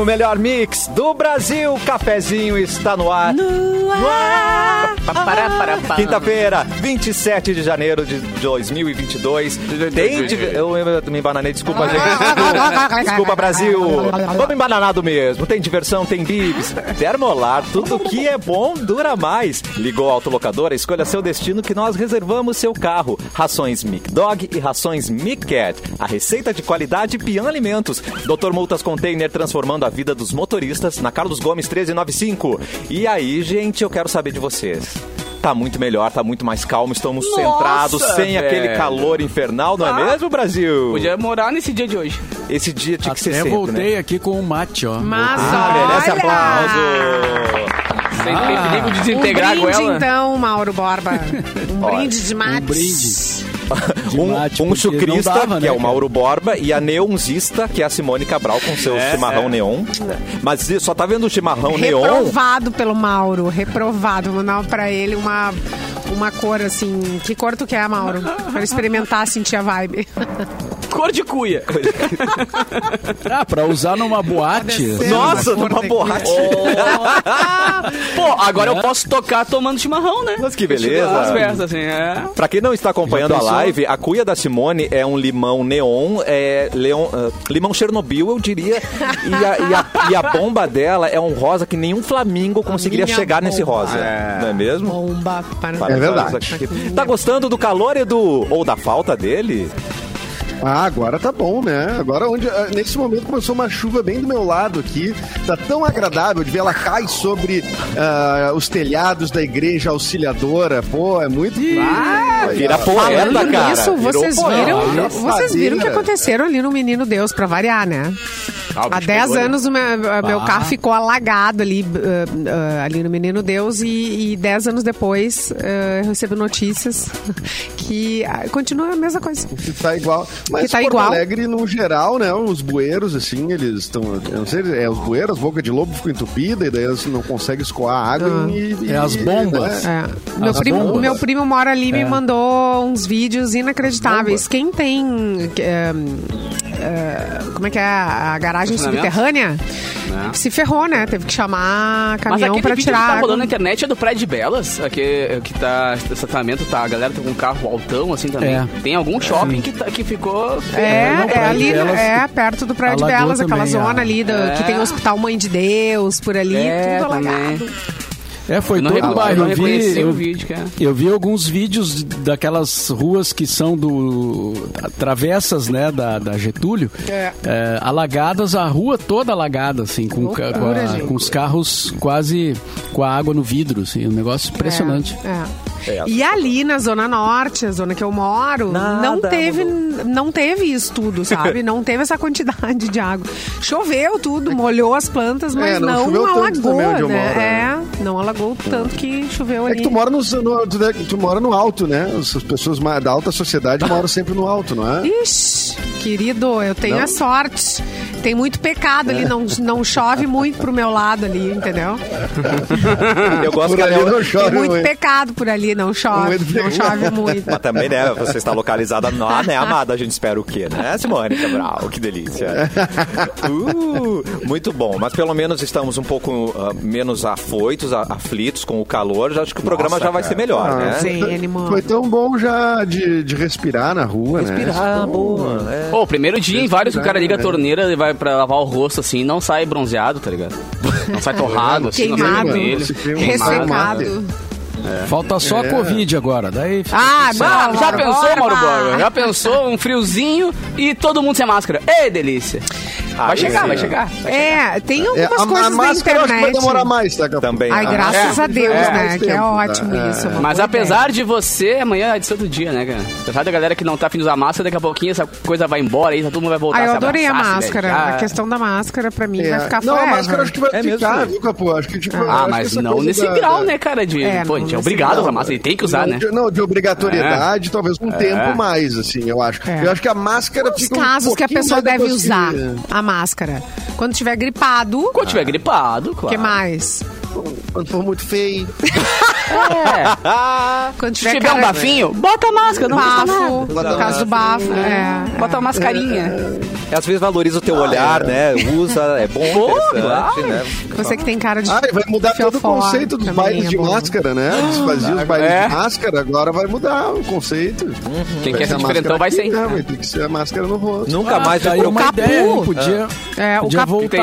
O melhor mix do Brasil. Cafezinho está no ar. No ar. Quinta-feira, 27 de janeiro de 2022. Tem div- eu, me embananei, desculpa, gente. Desculpa, Brasil. Vamos embananado mesmo. Tem diversão, tem bibs, termolar, tudo que é bom dura mais. Ligou a autolocadora, escolha seu destino que nós reservamos seu carro. Rações Mic Dog e rações Mic Cat. A receita de qualidade Pian Alimentos. Dr. Multas Container transformando a vida dos motoristas na Carlos Gomes 1395. E aí, gente, eu quero saber de vocês. Tá muito melhor, tá muito mais calmo, estamos Nossa, centrados, sem velho. aquele calor infernal, não é Ah. mesmo, Brasil? Podia morar nesse dia de hoje. Esse dia tinha que ser Até sempre, voltei né? aqui com o mate, ó. Mas Ah, merece aplauso. Sem ter perigo de Um desintegrar a brinde, goela. então, Mauro Borba. Um brinde de mates. Um brinde. Um, um chucrista, dava, que é né, o Mauro Borba, e a neonzista, que é a Simone Cabral, com seu É, chimarrão é. neon. Mas só tá vendo o chimarrão neon? Reprovado pelo Mauro, reprovado. Vou mandar pra ele uma, uma cor assim. Que cor tu quer, Mauro? Pra experimentar, sentir a vibe. Cor de cuia. Ah, pra usar numa boate. Nossa, numa boate. Pô, agora eu posso tocar tomando chimarrão, né? Mas que beleza. As festas, assim, é. Pra quem não está acompanhando a live, a cuia da Simone é um limão neon, é leon, ah, limão Chernobyl, eu diria. E a, e, a, e a bomba dela é um rosa que nenhum flamingo conseguiria chegar nesse bomba. rosa. Não é mesmo? Bomba. Para... Para- É verdade. Tá gostando do calor, Edu? Ou da falta dele? Ah, agora tá bom, né? Agora onde ah, nesse momento começou uma chuva bem do meu lado aqui. Tá tão agradável de ver ela cai sobre ah, os telhados da igreja auxiliadora. Pô, é muito. Ah, vira poeta, Falando cara. Virou vocês poeta. viram, Olha, vocês viram o que aconteceram ali no Menino Deus, pra variar, né? Ah, Há bicho 10 pegou, né? anos o meu, meu Ah. carro ficou alagado ali, ah, ah, ali no Menino Deus e, e 10 anos depois ah, eu recebo notícias que ah, continua a mesma coisa. Que tá igual. Mas Que tá Porto igual. Alegre, no geral, né? Os bueiros, assim, eles estão. Eu não sei, é os bueiros, as bocas de lobo ficam entupidas, e daí eles não conseguem escoar água Ah. e, e- É as bombas. né? É. Meu, As primo, bombas. meu primo mora ali e me É. mandou uns vídeos inacreditáveis. Quem tem. é, é, como é que é? A garagem Estacionamento? subterrânea se ferrou, né? Teve que chamar Mas caminhão aquele pra vídeo tirar. que tá rolando na internet é do Prédio de Belas, que, que tá, esse tratamento tá, a galera tá com um carro altão, assim, também. É. Tem algum shopping que, tá, que ficou... É, é ali, Belas- é perto do Praia de Belas, aquela também, zona a- ali do, É. que tem o Hospital Mãe de Deus, por ali, É, tudo também. É, foi todo o bairro. eu vi, eu, o vídeo, cara. eu vi alguns vídeos daquelas ruas que são do. travessas, né, da, da Getúlio. É. é, alagadas, a rua toda alagada, assim, com, ca- com, a- Loucura, com os carros quase com a água no vidro, assim, um negócio impressionante. É, é. É. E ali na Zona Norte, a zona que eu moro, Nada não teve mudou. não teve isso tudo, sabe? não teve essa quantidade de água. Choveu tudo, molhou as plantas, mas É, não não, alagou, né? moro, né? É, não alagou tanto que choveu ali. É que tu mora no, no- tu, tu mora no alto, né? As pessoas da alta sociedade moram sempre no alto, não é? Ixi, querido, eu tenho Não? a sorte. Tem muito pecado ali, não, não chove muito pro meu lado ali, entendeu? Eu gosto Por que a ali não Tem chove muito muito. pecado por ali, não chove, Muito não chove muito. Mas também, né? Você está localizada lá, né, amada? A gente espera o quê, né, Simone Cabral? Que delícia. Uh, muito bom. Mas pelo menos estamos um pouco ah, menos afoitos, aflitos com o calor. Já acho que o programa Nossa, já vai cara. ser melhor, Ah, né? Sim, animou. Foi tão bom já de, de respirar na rua, né? Respirar, boa. É. Pô, primeiro dia em vários que o cara liga a torneira e vai pra lavar o rosto, assim, não sai bronzeado, tá ligado? Não sai torrado, assim, não sai Queimado, vermelho. Esse clima ressecado. Falta só a Covid agora. Daí fica Ah, Mauro já pensou, Mauro? Borba? Já pensou um friozinho e todo mundo sem máscara? Ei, delícia! Vai Ah, chegar, sim. vai chegar. É, tem É, algumas a, a coisas na máscara eu acho que vai internet. demorar mais, tá? Também. Ai, ah, graças É. a Deus, É. né? Mais Que é tempo, ótimo tá? isso. é Mas apesar de você, amanhã é edição do dia, né, cara? Apesar da galera que não tá afim de usar máscara, daqui a pouquinho essa coisa vai embora aí, todo mundo vai voltar Ah, a eu adorei a máscara. beijar. A questão da máscara, pra mim, É. vai ficar Não, a forever. máscara acho que vai É ficar, viu, Capô? Acho que, tipo, Ah, mas não nesse da- grau, né, cara? De, É, pô, de nesse obrigado a usar máscara, ele tem que usar, né? não, de obrigatoriedade, talvez um É. tempo mais, assim, eu acho. É. Eu acho que a máscara Os fica um casos que a pessoa deve usar a máscara. Quando tiver gripado, Quando tiver gripado, o claro. que mais? Quando for muito feio. É. Quando Se tiver tiver um cara- bafinho, bota a máscara, não nada. bafo, no caso do bafo, é. Bota uma mascarinha. Às vezes valoriza o teu olhar, né? Usa, é bom, interessante, claro. né? Você que tem cara de. Ah, e vai mudar todo o conceito dos bailes é de máscara, né? Eles faziam os bailes É. de máscara, agora vai mudar o conceito. Quem Vai quer ser diferentão vai ser. né? Vai ter que ser a máscara no rosto. Nunca mais Daí vai uma Capu. ideia? Podia, É, o podia Capu Que tem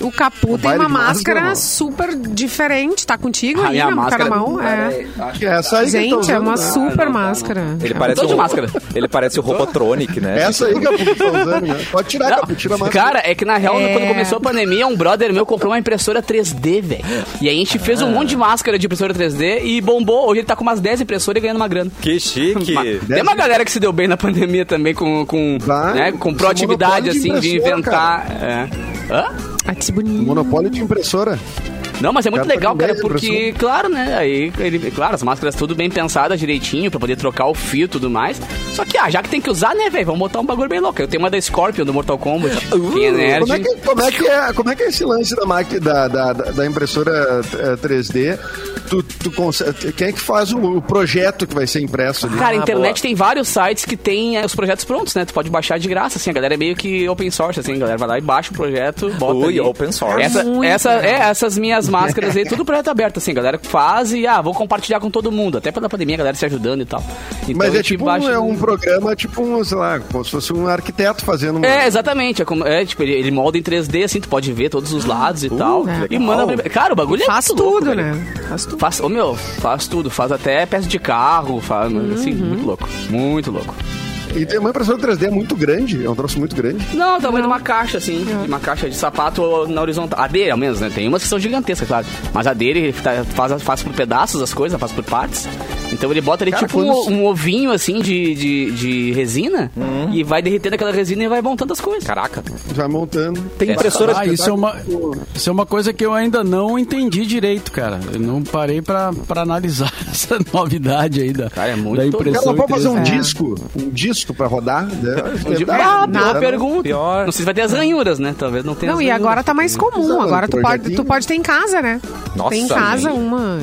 O Capu tem baile uma máscara, máscara não. super diferente. Tá contigo A aí, minha né? Máscara. na mão? É. Que é essa aí que eu tô Gente, é uma né? super máscara. Ele parece Tô de um- máscara. Ele parece o Robotronic, né? Essa aí que a Pupu tá usando, né? Pode tirar, Não, Capu, tira a máscara. Cara, é que na real, É. quando começou a pandemia, um brother meu comprou uma impressora 3D, velho. E aí a gente fez um monte de máscara de impressora 3D e bombou. Hoje ele tá com umas 10 impressoras e ganhando uma grana. Que chique. Mas Tem uma galera que se deu bem na pandemia também com, com, Vai, né, com esse proatividade, assim, de inventar. é. Hã? Ah, que bonito. Monopólio de impressora. Não, mas é muito Cara, legal, cara, porque, claro, né? Aí, ele, claro, as máscaras tudo bem pensadas direitinho pra poder trocar o fio e tudo mais. Só que, ah, já que tem que usar, né, velho? Vamos botar um bagulho bem louco. Eu tenho uma da Scorpion do Mortal Kombat, que é nerd. Como é que, como, é que é, como é que é esse lance da, máquina, da, da, da- impressora eh, 3D? Tu, tu consegue, quem é que faz o, o projeto que vai ser impresso ali? Cara, a Ah, internet boa. tem vários sites que tem é, os projetos prontos, né? Tu pode baixar de graça, assim. A galera é meio que open source, assim. A galera vai lá e baixa o projeto, bota Ui, ali. open source. Essa, Muito essa, é, essas minhas máscaras aí, tudo projeto aberto, assim. A galera faz e, ah, vou compartilhar com todo mundo. Até pela pandemia, a galera se ajudando e tal. Então, Mas é tipo um, baixa- é um programa, tipo um, sei lá, como se fosse um arquiteto fazendo uma... É, exatamente. É, como, é tipo, ele, ele molda em 3D, assim, tu pode ver todos os lados e tal. legal. E manda. Cara, o bagulho é Faz louco, tudo, velho. né? Faz tudo. Faz, ô meu, faz tudo, faz até peça de carro, faz, assim, Uhum. muito louco, muito louco. E tem uma impressora 3D muito grande, é um troço muito grande. Não, tamanho de uma caixa, assim, de uma caixa de sapato na horizontal. A dele, ao menos, né? Tem umas que são gigantescas, claro. Mas a dele ele tá- faz, faz por pedaços as coisas, faz por partes. Então ele bota ali Cara, tipo um, quando- um ovinho, assim, de, de, de resina e vai derretendo aquela resina e vai montando as coisas. Caraca. Já montando. Tem impressora Ah, isso é, uma, isso é uma coisa que eu ainda não entendi direito, cara. Eu não parei pra, pra analisar essa novidade aí da, Cara, é muito da doido. Cara, impressão. ela pode fazer um É. disco, um disco pra rodar. né? Um Dá, Ah, boa pergunta. Pior. Não sei se vai ter as ranhuras, né? Talvez não tenha Não, as e ranhuras. agora tá mais comum. Agora tu pode, tu pode ter em casa, né? Nossa, tem em casa gente. uma.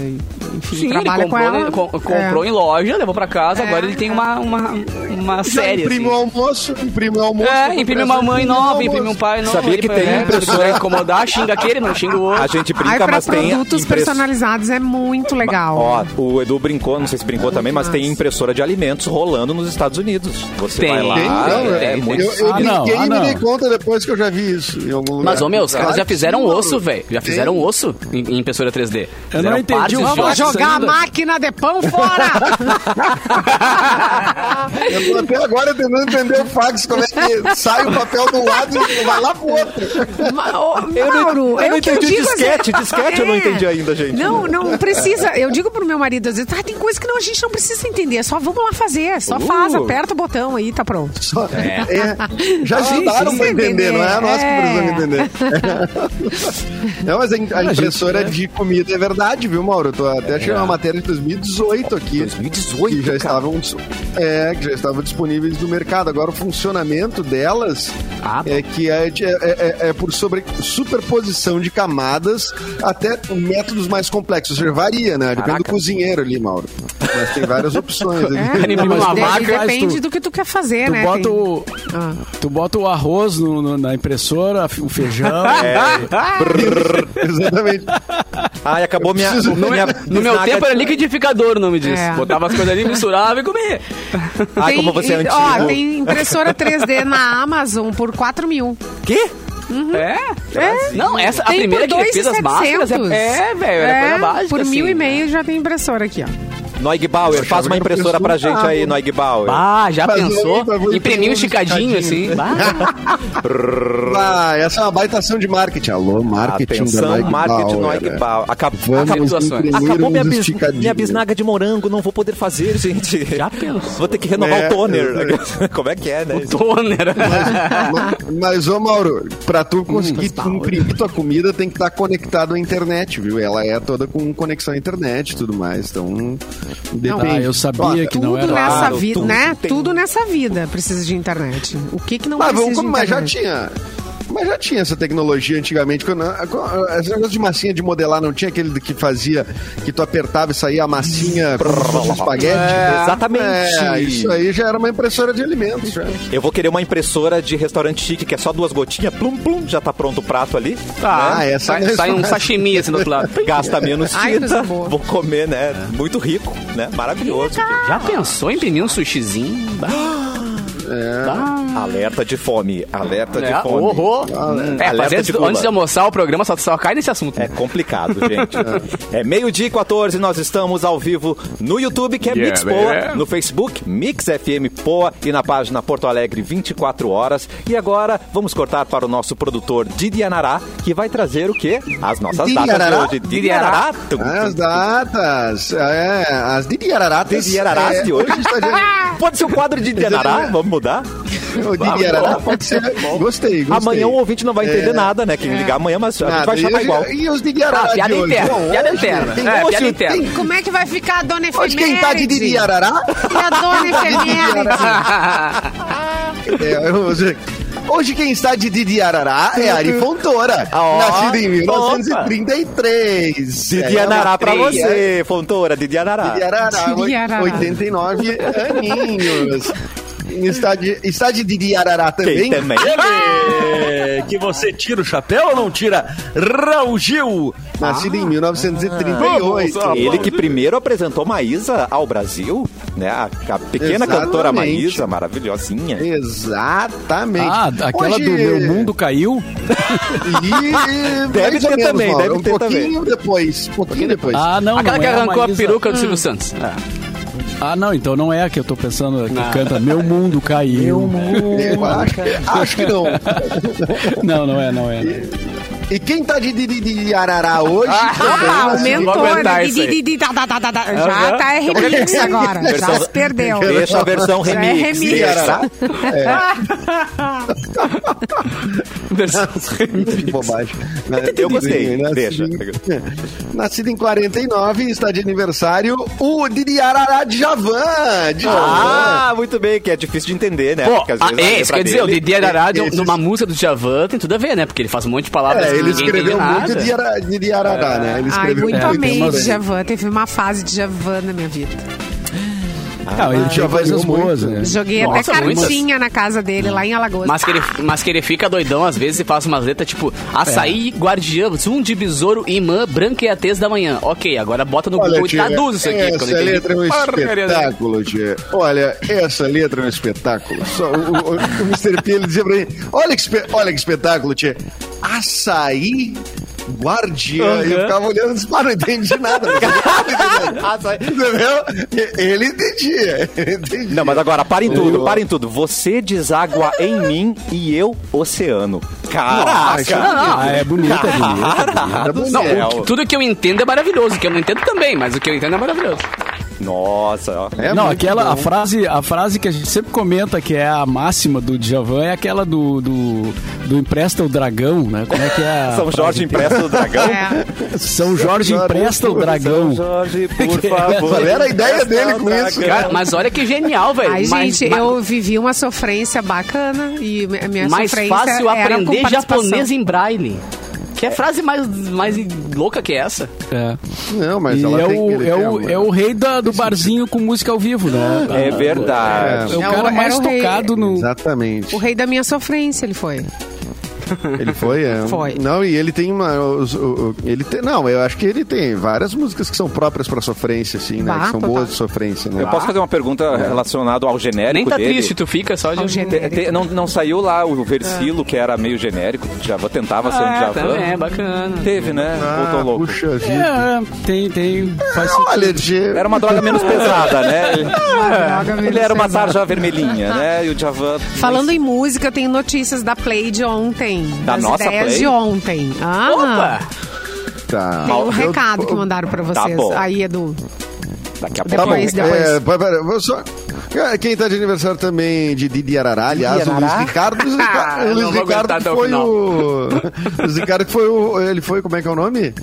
Enfim, Sim, ele trabalha com ela. né, com- comprou É. em loja, levou pra casa, É, agora ele tem uma, uma, uma série, imprime assim. o almoço, imprime o almoço. É, imprime uma mãe nova, imprime um pai novo. Sabia que tem é, impressora- incomodar, xinga aquele, não xinga o outro. A gente Ai, brinca, pra mas tem produtos impress- personalizados é muito legal. Ó, o Edu brincou, não sei se brincou também, mas tem impressora de alimentos rolando nos Estados Unidos. Você Tem, vai lá, Tem, é, tem, muito Eu, eu Ah, não, brinquei ah, e me dei conta depois que eu já vi isso em algum lugar. Mas, ô meu, os caras já fizeram osso, velho. Já fizeram osso em, impressora 3D. Eu não entendi Vamos jogar a máquina de pão fora! Eu tô até agora tentando entender o fax, como é que sai o papel de um lado e vai lá pro outro. Ma- ô, Eu não, Mauro, eu é não o que eu entendi digo, disquete. assim, Disquete eu não é. entendi ainda, gente. Não, não precisa. Eu digo pro meu marido, às vezes, ah, tem coisa que não, a gente não precisa entender. Só vamos lá fazer. Só Uh. faz, aperta o botão aí, tá pronto. Só- é, já Ah, sim, ajudaram pra sim, entender, não é nós que é. precisamos entender. Não, mas a, a impressora de comida é verdade, viu, Mauro? Eu tô até achando uma matéria de 2018 aqui. 2018, que já cara. estavam é, que já estavam disponíveis no mercado. Agora o funcionamento delas Ah, é que é, de- é- é- é por sobre, superposição de camadas até métodos mais complexos. Ou seja, varia, né? Depende do Caraca. cozinheiro ali, Mauro. Mas tem várias opções ali. É, mas uma vaca, depende tu- do que tu quer fazer, Tu né? bota, Tem- o, Ah. tu bota o arroz no- no- na impressora, o feijão. Exatamente. Ai, acabou minha. Preciso- minha meu- no meu tempo era liquidificador o nome disso. É. Botava as coisas ali, misturava e comia. Ai, como você é antigo. Ó, tem impressora 3D na Amazon por 4 mil. Quê? É? É? Não, essa, a Tem primeira que ele fez as 2.700. máscaras é, é velho, É, coisa básica. Por mil assim. e meio já tem impressora aqui, ó. Noig Bauer, faz uma o impressora pra gente carro. aí, Noig Bauer. Ah, já Mas pensou? vou Imprimir um esticadinho assim. Ah, essa é uma baita ação de marketing. Alô, marketing da Atenção, Noig marketing Bauer. Noig Bauer. Acab- Vamos Capitulações. imprimir Acabou uns minha, bis- minha bisnaga de morango, não vou poder fazer, gente. Já pensou? Vou ter que renovar É, o toner. Como é que é, né? Toner. Mas, mas, ô Mauro, pra tu conseguir imprimir tua comida, tem que estar conectado à internet, viu? Ela é toda com conexão à internet e tudo mais. Então, depende. Ah, eu sabia que não Tudo era. nessa Claro, vida, tudo né? tem- Tudo nessa vida precisa de internet. O que que não Mas, precisa vamos, de mas já internet? tinha. Mas já tinha essa tecnologia antigamente. Quando, esse negócio de massinha de modelar não tinha aquele que fazia que tu apertava e saía a massinha um espaguete? É, exatamente. É, isso aí já era uma impressora de alimentos. Já. Eu vou querer uma impressora de restaurante chique, que é só duas gotinhas, plum, plum, já tá pronto o prato ali. Tá, Ah, essa sai, sai um sashimi assim do outro lado. Gasta menos tinta. Vou comer, né? Muito rico, né? Maravilhoso. Já pensou em imprimir um sushizinho? Bah. Alerta de fome, alerta de É, fome. horror. É, alerta mas antes, de Cuba. antes de almoçar o programa só, só cai nesse assunto. É complicado, gente. é meio-dia e 14, nós estamos ao vivo no YouTube, que é Yeah, Mix Poa, baby. no Facebook, Mix FM Poa e na página Porto Alegre 24 horas. E agora vamos cortar para o nosso produtor Didi Anará, que vai trazer o quê? As nossas Didi datas Anará? de hoje. Didi Anará. Tum, tum, As datas. É, as Didi Araratas. Didi Ararás é, de hoje. está de- Pode ser o quadro de Didi Anará? Vamos mudar? O Didi Arará pode ser. Gostei, gostei. Amanhã o ouvinte não vai entender É. nada, né? Quem ligar amanhã, mas a gente Nada. vai chamar igual. E os Didi Arará Ah, piada de hoje? interna, piada interna. tem- É, piada interna. tem- Como é que vai ficar a dona Hoje quem tá de Didi Arará? E a dona efeméride? É, hoje, hoje quem está de Didi Arará é Ari Fontoura, Ó, nascido em 1933. Didi É, Anará pra uma estreia. você, Fontoura. Didi Arará, Didi Arará. 89 aninhos. Está de, está de Arará também? Quem também? Ele, que você tira o chapéu ou não tira? Raul Gil. Nascido em 1938. Ele que primeiro apresentou Maísa ao Brasil, né? A, a pequena Exatamente. cantora Maísa, maravilhosinha. Exatamente. Ah, aquela Hoje- do Meu Mundo Caiu? E, Deve ter menos, também, Mauro, deve um ter pouquinho depois. Um pouquinho depois. Ah, não, Aquela não que é arrancou a Maísa. peruca do Silvio Santos. Ah, não, então não é a que eu tô pensando, que Não. canta Meu Mundo Caiu. Eu acho, acho que não. Não, não é, não é. E quem tá de, de, de, de Arará hoje? Ah, aumentou, vou aguentar né? Já tá é remix agora. Já Versão- se perdeu. Deixa a versão Já é remix. remix. Que bobagem. Eu gostei, Nascido deixa. em- Nascido em 49, está de aniversário o Didi Arará Djavan. Djavan. Ah, muito bem, que é difícil de entender, né? Pô, ah, é, letra isso quer dizer, o Didi Arará, numa música do Djavan, tem tudo a ver, né? Porque ele faz um monte de palavras É, ele ninguém entende escreveu muito de, de Arará, né? Ele Ai, muito É, amei. Djavan. Teve uma fase de Djavan na minha vida. Ah, ele tinha Djavan coisas muito. boas, né? Joguei Nossa, até muitas. cartinha na casa dele, lá em Alagoas. Mas que, ele, mas que ele fica doidão às vezes e faz umas letras tipo açaí, guardiã, zoom de besouro, imã, branca e a tez da manhã. Ok, agora bota no Google e tia, traduz isso aqui. Essa letra é um espetáculo, tia. Olha, essa letra é um espetáculo. Só, o, o, o Mr. P ele dizia pra mim: olha que, espe- olha que espetáculo, tia. Açaí. Guardiã, e eu ficava olhando e disse, "Pá, não entendi nada. Açaí. Entendeu? Ele entendia. Ele entendia. Não, mas agora, parem tudo, parem tudo. Você deságua em mim e eu oceano. Caraca! Ah, é é bonita. Caraca do Não, céu. o que- tudo que eu entendo é maravilhoso, o que eu não entendo também, mas o que eu entendo é maravilhoso. Nossa, ó. É não, aquela bom. a frase, a frase que a gente sempre comenta que é a máxima do Djavan é aquela do, do, do empresta o dragão, né? Como é que é? a São Jorge empresta o dragão? É. São Jorge empresta o dragão. Jorge, por favor. Qual era a ideia dele com isso. Cara, mas olha que genial, velho. Ai, Mas- gente, mas- eu vivi uma sofrência bacana e a minha mais sofrência fácil era com aprender japonês em braille. Que é frase mais, mais louca que essa? É. Não, mas E ela é tem o, é, o, é o rei da- do barzinho com música ao vivo, né? É verdade. É o É o- cara mais o rei. tocado no. Exatamente. O rei da minha sofrência, ele foi. Ele foi, é. Foi. Não, e ele tem uma. os- o- o- ele tem, não, eu acho que ele tem várias músicas que são próprias pra sofrência, assim, né? Bah, que são boas de sofrência, né? Eu posso fazer uma pergunta relacionada ao genérico Nem tá dele? triste, tu fica só de... Te- genérico. te- não, não saiu lá o versilo que era meio genérico. Djavan tentava ser um Ah, Djavan. também é bacana. Teve, né? Ah, Voltou louco. puxa vida. É, tem, tem. Faz sentido. Olha, Gê, Era uma droga menos pesada, né? Ele, era uma tarja vermelhinha, né? E o Djavan... Falando em música, eu tenho notícias da Play de ontem. Da das nossa ideias Play? de ontem. Ah, Opa! tá. Tem um recado que mandaram pra Tá vocês. bom. Aí, Edu. Daqui a Tá bom. Depois, depois. É, pera, pera, vou só... Ah, Quem tá de aniversário também de Didi Arará, aliás, o Luiz Ricardo. O Luiz Ricardo, Luiz Ricardo aguentar até o foi. O Luiz Ricardo foi o. Ele foi, como é que é o nome?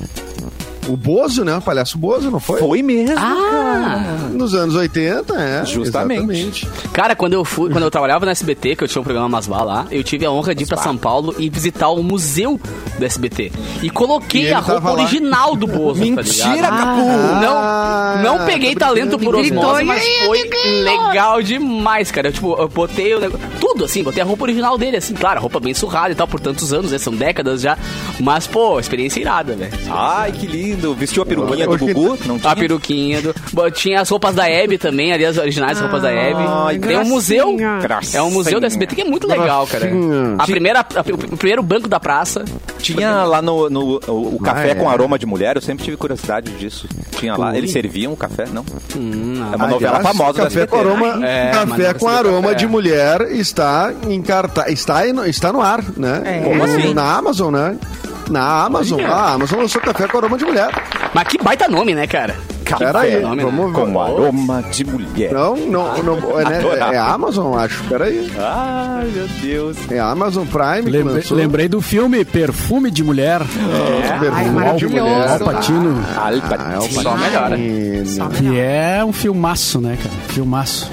O Bozo, né? O palhaço Bozo, não foi? Foi mesmo. Ah! Nos anos 80, é. Justamente. exatamente. Cara, quando eu fui, quando eu trabalhava no SBT, que eu tinha um programa Masbá lá, eu tive a honra de ir pra São Paulo e visitar o museu do SBT. E coloquei E a roupa tava lá. original do Bozo, tá Mentira, ligado? Capu! Ah, Não, não peguei tô talento por osmose, "E mas foi amiguinho?" legal demais, cara. Eu, tipo, eu botei o negócio, tudo assim, botei a roupa original dele, assim, claro, a roupa bem surrada e tal, por tantos anos, né? São décadas já. Mas, pô, experiência irada, velho. Ai, que lindo. Vestiu a peruquinha do Gugu? Não tinha? A peruquinha do. Bom, Tinha as roupas da Hebe também, ali as originais roupas da Hebe. Ai, Tem um museu. gracinha. É um museu da SBT que é muito legal, cara. A primeira, a- o primeiro banco da praça. Tinha lá no, no- o, o café Ah, é. com aroma de mulher, eu sempre tive curiosidade disso. Tinha lá. Eles serviam o café? Não. Hum, É uma novela famosa da Café SBT. com aroma, É, café mas com aroma café. de mulher está em cartaz, está, está no ar, né? É. Como assim? Na Amazon, né? Na Amazon. A Amazon lançou café com aroma de mulher. Mas que baita nome, né, cara? Pera aí, nome, né? vamos ver. Com aroma de mulher. Não, não, não é, né? É Amazon, acho. Pera aí. Ai, meu Deus. É Amazon Prime que Lembrei, lançou. lembrei do filme Perfume de Mulher. Esse perfume Ai, de mulher. Al Pacino. Ah, é o Só melhora. Pacino. Que é um filmaço, né, cara? Filmaço.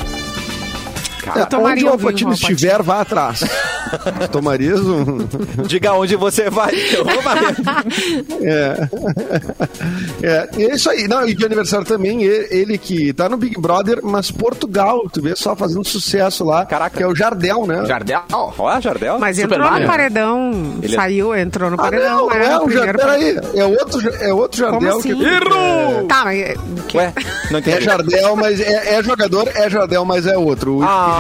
É, tomaria onde o Alpatino estiver, vá atrás. Tomarias um... Diga onde você vai. Eu vou. É. é. E é isso aí. Não, e de aniversário também, ele, ele que tá no Big Brother, mas Portugal, tu vê só fazendo sucesso lá, Caraca. que é o Jardel, né? Jardel. Ó, Jardel. Mas Super entrou Mario. no paredão, Ele é- saiu, entrou no Ah, paredão. não, não é o primeiro Jardel. Peraí, é outro, é outro Como Jardel assim? que. É, Tá, mas... é- que- Ué, não é entendi. Jardel, mas é, é jogador, é Jardel, mas é outro. O Ah.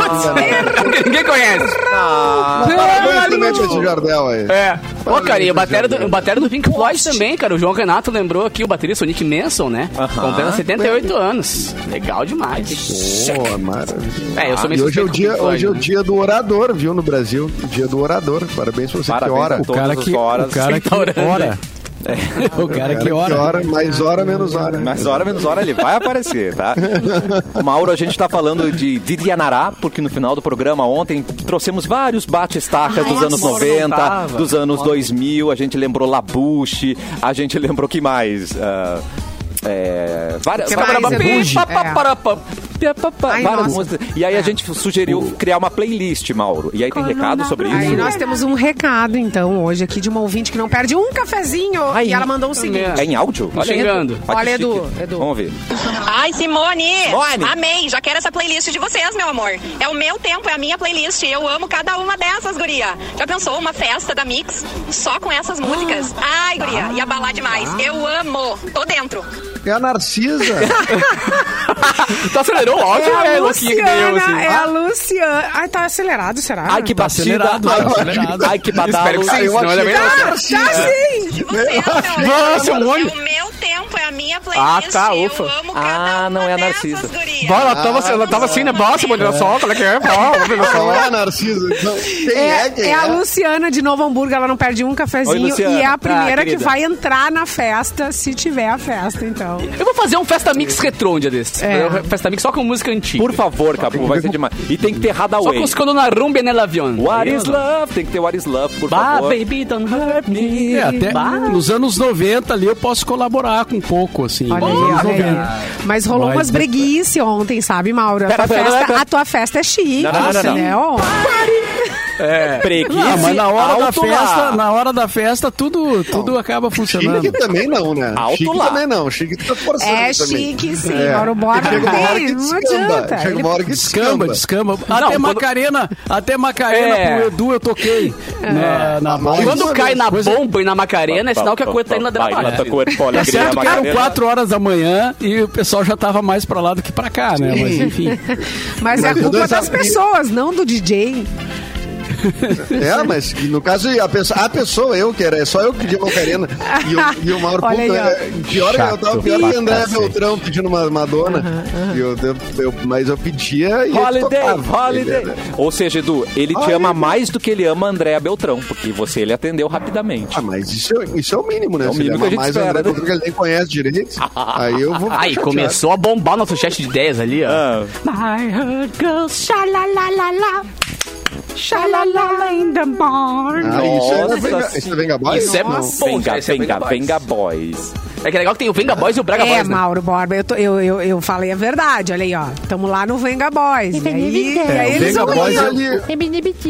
Ninguém conhece. Ah, Parabéns Jardel aí. É. Pô, cara, e o bateria do, bateria do Pink Floyd também, cara. O João Renato lembrou aqui o baterista o Nick Manson, né? Aham. Completa 78 anos. Legal demais. Pô, maravilha. É, eu sou meio hoje é, o dia, Floyd, hoje é o né? dia do orador, viu, no Brasil. O dia do orador. Parabéns pra você Parabéns que ora. a O cara que, horas. o cara que Tá orando, ora. O cara que ora. mais hora, menos hora. Mais hora, menos hora, ele vai aparecer, tá? Mauro, a gente tá falando de Vidianará, porque no final do programa ontem trouxemos vários bate-estacas dos anos Mauro não 90, tava. dos anos 2000, a gente lembrou Labuche, a gente lembrou que mais? Ah, é, várias, Que várias- É. Ai, várias nossa. músicas. E aí a gente sugeriu criar uma playlist, Mauro. E aí tem recado sobre isso? Aí nós temos um recado, então, hoje aqui de uma ouvinte que não perde um cafezinho. Ai, e ela mandou o seguinte. É em áudio? Tá xingando. que Olha, Edu. Edu. Vamos ver. Ai, Simone! Simone! Amei! Já quero essa playlist de vocês, meu amor. É o meu tempo, é a minha playlist. Eu amo cada uma dessas, guria. Já pensou uma festa da Mix só com essas músicas? Ai, guria, ia balar demais. Eu amo. Tô dentro. É a Narcisa. Tu acelerou o áudio, É a é, que deu, Luciana, assim. é a Luciana. Ai, tá acelerado, será? Ai, que Tá batida. acelerado, tá acelerado. Ai, que badalo. Espero que sim, eu senão ele é. Tá, tá sim! Nossa, amor. Simone. É o meu tempo, é a minha Ah, playlist. tá, ufa. Eu amo Ah, não é a dessas, Narcisa. Bom, ela tava, ela tava assim, né? Nossa, olha só, qual é que é? Não só. é a Narcisa. Não, quem é, É, quem é a Luciana de Novo Hamburgo, ela não perde um Oi, cafezinho Luciana. e é a Ah, primeira que vai entrar na festa, se tiver a festa, então. Eu vou fazer um Festa Mix retrô um dia desses. É. Festa Mix só com música antiga. Por favor, Capu, vai ser demais. E tem que ter Só Hadaway. com os quando na rumba nela avião. What is love? Tem que ter What is love, por Bah, favor. baby, don't hurt me. É, até Bah. nos anos 90 ali eu posso colaborar com um pouco, assim. Olha aí, nos anos olha 90. aí. Mas rolou Mas umas de- breguice ontem, sabe, Mauro? A tua, Pera, pera, festa, pera. a tua festa é chique, Não, não, não, não, não. Ó, Preguiça. Ah, mas na hora da festa, lá. na hora da festa, tudo, tudo acaba funcionando. Chique também não, né? Alto chique lá. também não. Chique tá forçando É também. chique, sim. É. Mauro Borba Chega uma hora que não descamba. adianta. Chega Ele- uma hora que Descamba, descamba. descamba. Até quando- Macarena, até Macarena É. pro Edu eu toquei. Na, na Mas- Quando cai na bomba e na Macarena, é sinal que a coisa tá indo lá tá o Tá certo que eram Macarena. 4 horas da manhã e o pessoal já tava mais pra lá do que pra cá, né? Mas enfim. Mas é a culpa das pessoas, não do DJ. É, mas no caso, a pessoa, a pessoa eu que era, é só eu que pedi Macarena. E, o- e o Mauro Olha aí, puta, ó. é, pior que eu tava pior que André cacete. Beltrão pedindo uma Madonna. E eu, eu- eu- mas eu pedia e ele Holiday, tocava. holiday. Ele Ou seja, Edu, ele te Holiday. ama mais do que ele ama a Andréa Beltrão, porque você ele atendeu rapidamente. Ah, mas isso, é- isso é o mínimo, né? É o Se mínimo ele que a ama gente mais espera, André né? Beltrão, que ele nem conhece direito. aí eu vou. Aí, começou a bombar o nosso chat de ideias ali, ó. Ah, My heart goes shalalala, shalalala in the morning. Ah, isso é isso é Venga Boys? Isso é venga, esse é venga, Venga venga, boys. É que é legal que tem o Venga Boys e o Braga É, Boys, né? Mauro Borba, eu, tô- eu, eu, eu falei a verdade. Olha aí, ó. Tamo lá no Venga Boys. E aí, aí o eles Venga vão Boys indo.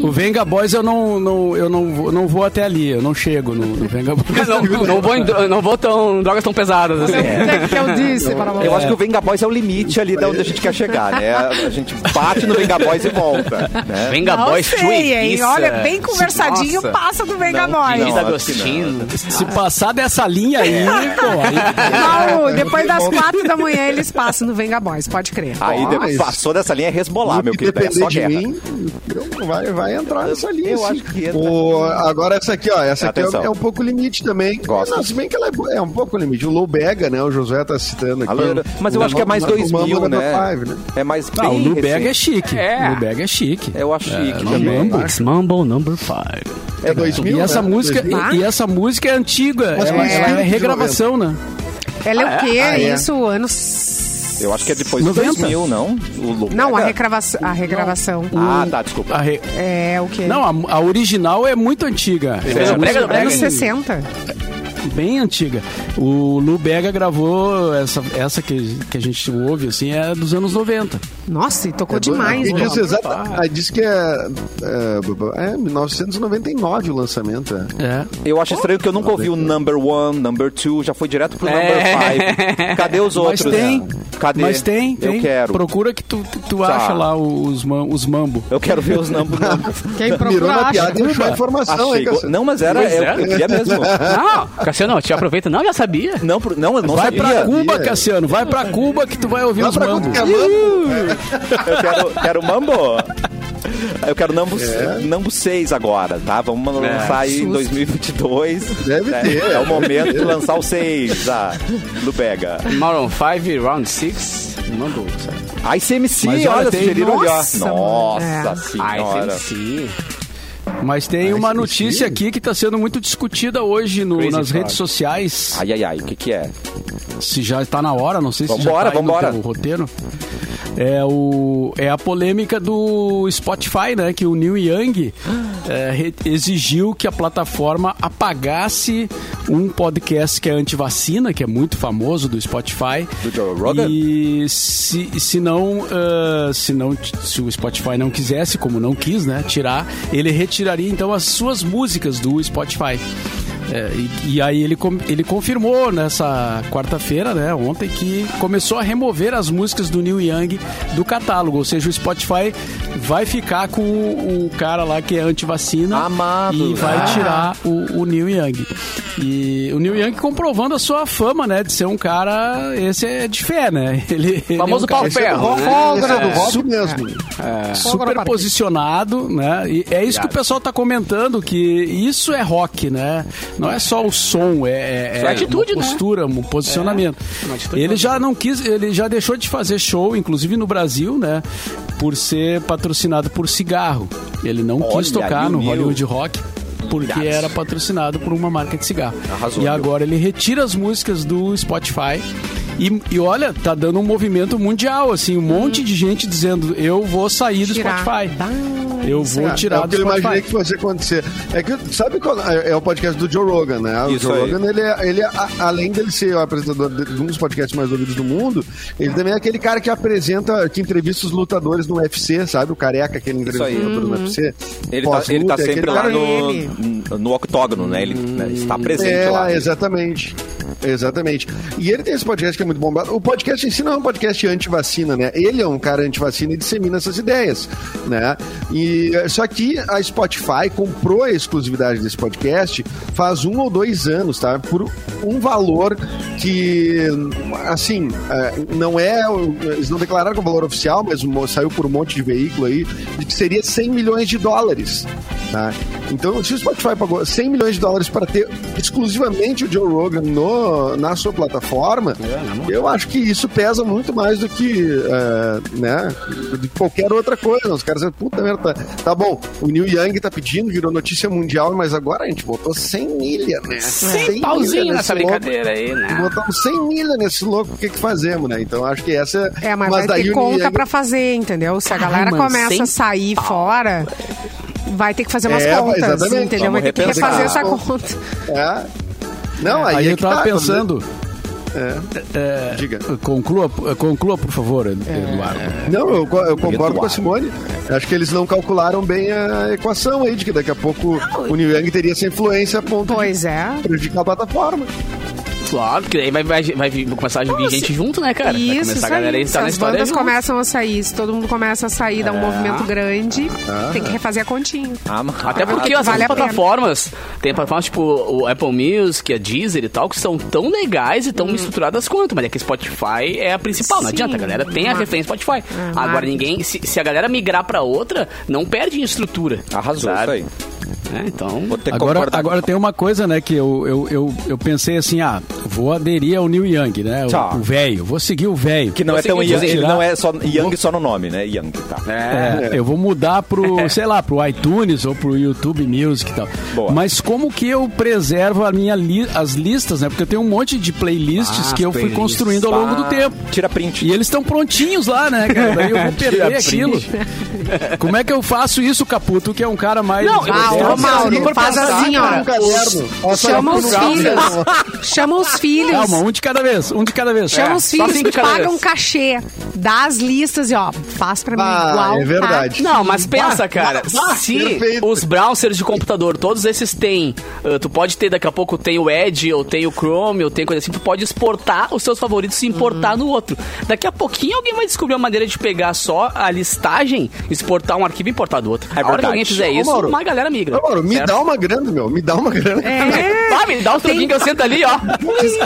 é- O Venga Boys eu não, não, eu não, vou- não vou até ali, eu não chego no, no Venga Boys. Não, não vou, em não vou tão, drogas tão pesadas assim. O que que eu disse para você? Eu acho que o Venga Boys é o limite ali de onde a gente quer chegar, né? A gente bate no Venga Boys e volta. Né? Venga Boys, Twin hein? Olha, é. bem conversadinho, Nossa. passa do Não, não. Que Agostinho. Se passar dessa linha aí, pô, aí, Mauro, depois das quatro da manhã eles passam no Venga Boys, pode crer. Aí de- Mas- passou dessa linha é resbolar, meu querido. É depender só de guerra. mim, eu- vai, vai entrar nessa linha. eu sim. acho que entra. O- agora essa aqui, ó. Essa aqui é, é um pouco limite também. Gosto. Não, se bem que ela é, é um pouco limite. O Low Bega, né? O Josué tá citando aqui. Alô, Mas eu acho que é mais O 2000, Mambo né? Né? É mais Ah, o bem Lubega é chique. É. O Lubega é chique. Eu acho chique também. Mambo. It's Mambo Number 5. É 2000, E essa né? música, 2000. e, e essa música é antiga. Mas Ela, é regravação, né? Ela é o quê? Ah, é. Isso, anos... Eu acho que é depois de 90. 2000, não? Não, a regravação. A regravação. Ah, tá, desculpa. A re- É o quê? Não, a, a original é muito antiga. Essa o Brega música do Brega? Anos bem- 60. Bem antiga. O Lu Bega gravou essa, essa que, que a gente ouve, assim, é dos anos 90. Nossa, e tocou demais, E né? diz, exata, ah, diz que é, é, é 1999 o lançamento. É. É. Eu acho estranho que eu nunca ouvi o number one, number two, já foi direto pro É. number five. Cadê os Mas outros? tem. Cadê? Mas tem, tem. Eu quero. Procura que tu, tu, Tá. acha lá os, os mambo. Eu quero ver os number Quem Mirou procura na acha. piada e achou a informação, Achei. hein? Não, mas era, eu, é. eu queria mesmo. Não, Cassiano, te aproveita. Não, já sabia. Não, não, eu não Vai sabia. pra Cuba. Cassiano. Vai pra Cuba que tu vai ouvir Vai os mambo. que é mambo? Eu quero, quero Mambo. Eu quero Nambo, Nambo 6 agora, tá? Vamos lançar aí em 2022. Deve É, ter. É o momento de lançar o 6 ah, do Bega. Maroon 5, Round 6. Mambo, sabe? A ICMC, Mas olha, olha, tem- sugeriram ali, ó. Nossa, Nossa é. senhora. Ai, sim. Mas tem uma notícia aqui que está sendo muito discutida hoje no- nas redes sociais. Ai, ai, ai, o que que é? Se já está na hora, não sei se Vambora, já tá vambora. no roteiro. É, o, é a polêmica do Spotify, né? Que o Neil Young é, exigiu que a plataforma apagasse um podcast que é anti-vacina, que é muito famoso do Spotify. Do Joe Rogan? E se, se não, ah, se não, se o Spotify não quisesse, como não quis, né, tirar, ele retiraria então as suas músicas do Spotify. É, e, e aí ele, com- ele confirmou nessa quarta-feira, né, ontem, que começou a remover as músicas do Neil Young do catálogo. Ou seja, o Spotify vai ficar com o, o cara lá que é anti-vacina Amado. e vai Ah. tirar o, o Neil Young. E o Neil Young comprovando a sua fama, né, de ser um cara, esse é de fé, né? Ele, ele Famoso é um pau é ferro. né? é É. Super- mesmo. super posicionado, né? E é isso que o pessoal tá comentando, que isso é rock, né? Não é só o som, é, é, é atitude, uma né? postura, um posicionamento. É, uma atitude ele já não quis, ele já deixou de fazer show, inclusive no Brasil, né? Por ser patrocinado por cigarro. Ele não quis Olha, tocar aí o no Neil. Hollywood Rock. Porque era patrocinado por uma marca de cigarro. Arrasou, e agora ele retira as músicas do Spotify. E, e olha, tá dando um movimento mundial, assim, um monte de gente dizendo: eu vou sair do Tirar. Spotify. Eu vou É, tirar é o do que eu imaginei que fosse acontecer. É que, sabe quando. É é o podcast do Joe Rogan, né? O Isso Joe aí. Rogan, ele, é, ele é, a- além dele ser o apresentador de de um dos podcasts mais ouvidos do mundo, ele também é aquele cara que apresenta, que entrevista os lutadores no UFC, sabe? O careca, aquele entrevistador aí. no UFC. Ele tá, ele tá sempre lá no, Ele. no octógono, né? Ele né, está presente É, lá. exatamente. Exatamente. E ele tem esse podcast que é muito bombado. O podcast em si não é um podcast anti-vacina, né? Ele é um cara anti-vacina e dissemina essas ideias, né? E só que a Spotify comprou a exclusividade desse podcast faz um ou dois anos, tá? Por um valor que, assim, é, não é. Eles não declararam é o valor oficial, mas saiu por um monte de veículo aí, de que seria 100 milhões de dólares. Tá? Então, se o Spotify pagou 100 milhões de dólares para ter exclusivamente o Joe Rogan no, na sua plataforma, eu acho que isso pesa muito mais do que, é, né, que qualquer outra coisa. Os caras dizem, puta merda, tá, tá bom, o Neil Young tá pedindo, virou notícia mundial, mas agora a gente botou 100 milha, né? 100 Pauzinho milha nessa nesse louco. brincadeira aí, né? Botamos 100 milha nesse louco, o que que fazemos, né? Então acho que essa... É, mas, vai daí ter conta Young- pra fazer, entendeu? Se a galera mano, começa a sair fora, vai ter que fazer umas É, contas, exatamente. entendeu? Vai ter que repensar. refazer essa conta. É. Não, aí, Aí é eu que tava tá, pensando, É. Diga. Conclua, conclua, por favor, Eduardo. Não, eu, eu concordo com a Simone. Acho que eles não calcularam bem a equação aí, de que daqui a pouco o New Young teria essa influência a ponto Pois é. de prejudicar a plataforma. Claro, porque aí vai, vai, vai começar a vir gente junto, né, cara? vai Isso, começar isso a galera a aí. entrar Se na as bandas junto. começam a sair, se todo mundo começa a sair, dá um movimento grande, tem que refazer a continha. Ah, mas- Até porque Vale essas a pena. plataformas, tem plataformas tipo o Apple Music, a Deezer e tal, que são tão legais e tão estruturadas quanto, mas é que Spotify é a principal, não Sim. adianta, a galera tem a Ah. referência Spotify. Agora marketing. ninguém, se, se a galera migrar pra outra, não perde em estrutura. Arrasou sabe? isso aí. É, então, Vou ter que Agora, agora tem uma coisa, né, que eu, eu, eu, eu pensei assim, ah, vou aderir ao New Young, né? O- velho, vou seguir o velho. Que não é Você tão Young, ele não é só Young só no nome, né? Young, tá. é, É, eu vou mudar pro, sei lá, pro iTunes ou pro YouTube Music e tal. Boa. Mas como que eu preservo a minha li- as listas, né? Porque eu tenho um monte de playlists Ah, que eu fui playlists. construindo ao longo do Ah, tempo. Tira print. E eles estão prontinhos lá, né, cara? Daí eu vou perder aquilo. Como é que eu faço isso, Caputo, que é um cara mais... Não, Ah, É, ô Mauro, faz assim, ó. Chama os filhos. Chama os filhos. Calma, um de cada vez, um de cada vez. Chama É, os filhos, paga vez. um cachê, dá as listas e ó, faz pra mim Ah, igual. é tá? verdade. Não, mas pensa, cara, se perfeito. os browsers de computador, todos esses têm, uh, tu pode ter daqui a pouco tem o Edge, ou tem o Chrome, ou tem coisa assim, tu pode exportar os seus favoritos e importar no outro. Daqui a pouquinho alguém vai descobrir uma maneira de pegar só a listagem, exportar um arquivo e importar do outro. É a hora que alguém fizer isso, uma galera migra. Me certo? dá uma grana, meu. Me dá uma grana. É. Vai, me dá os troquinhos que eu sento ali, ó.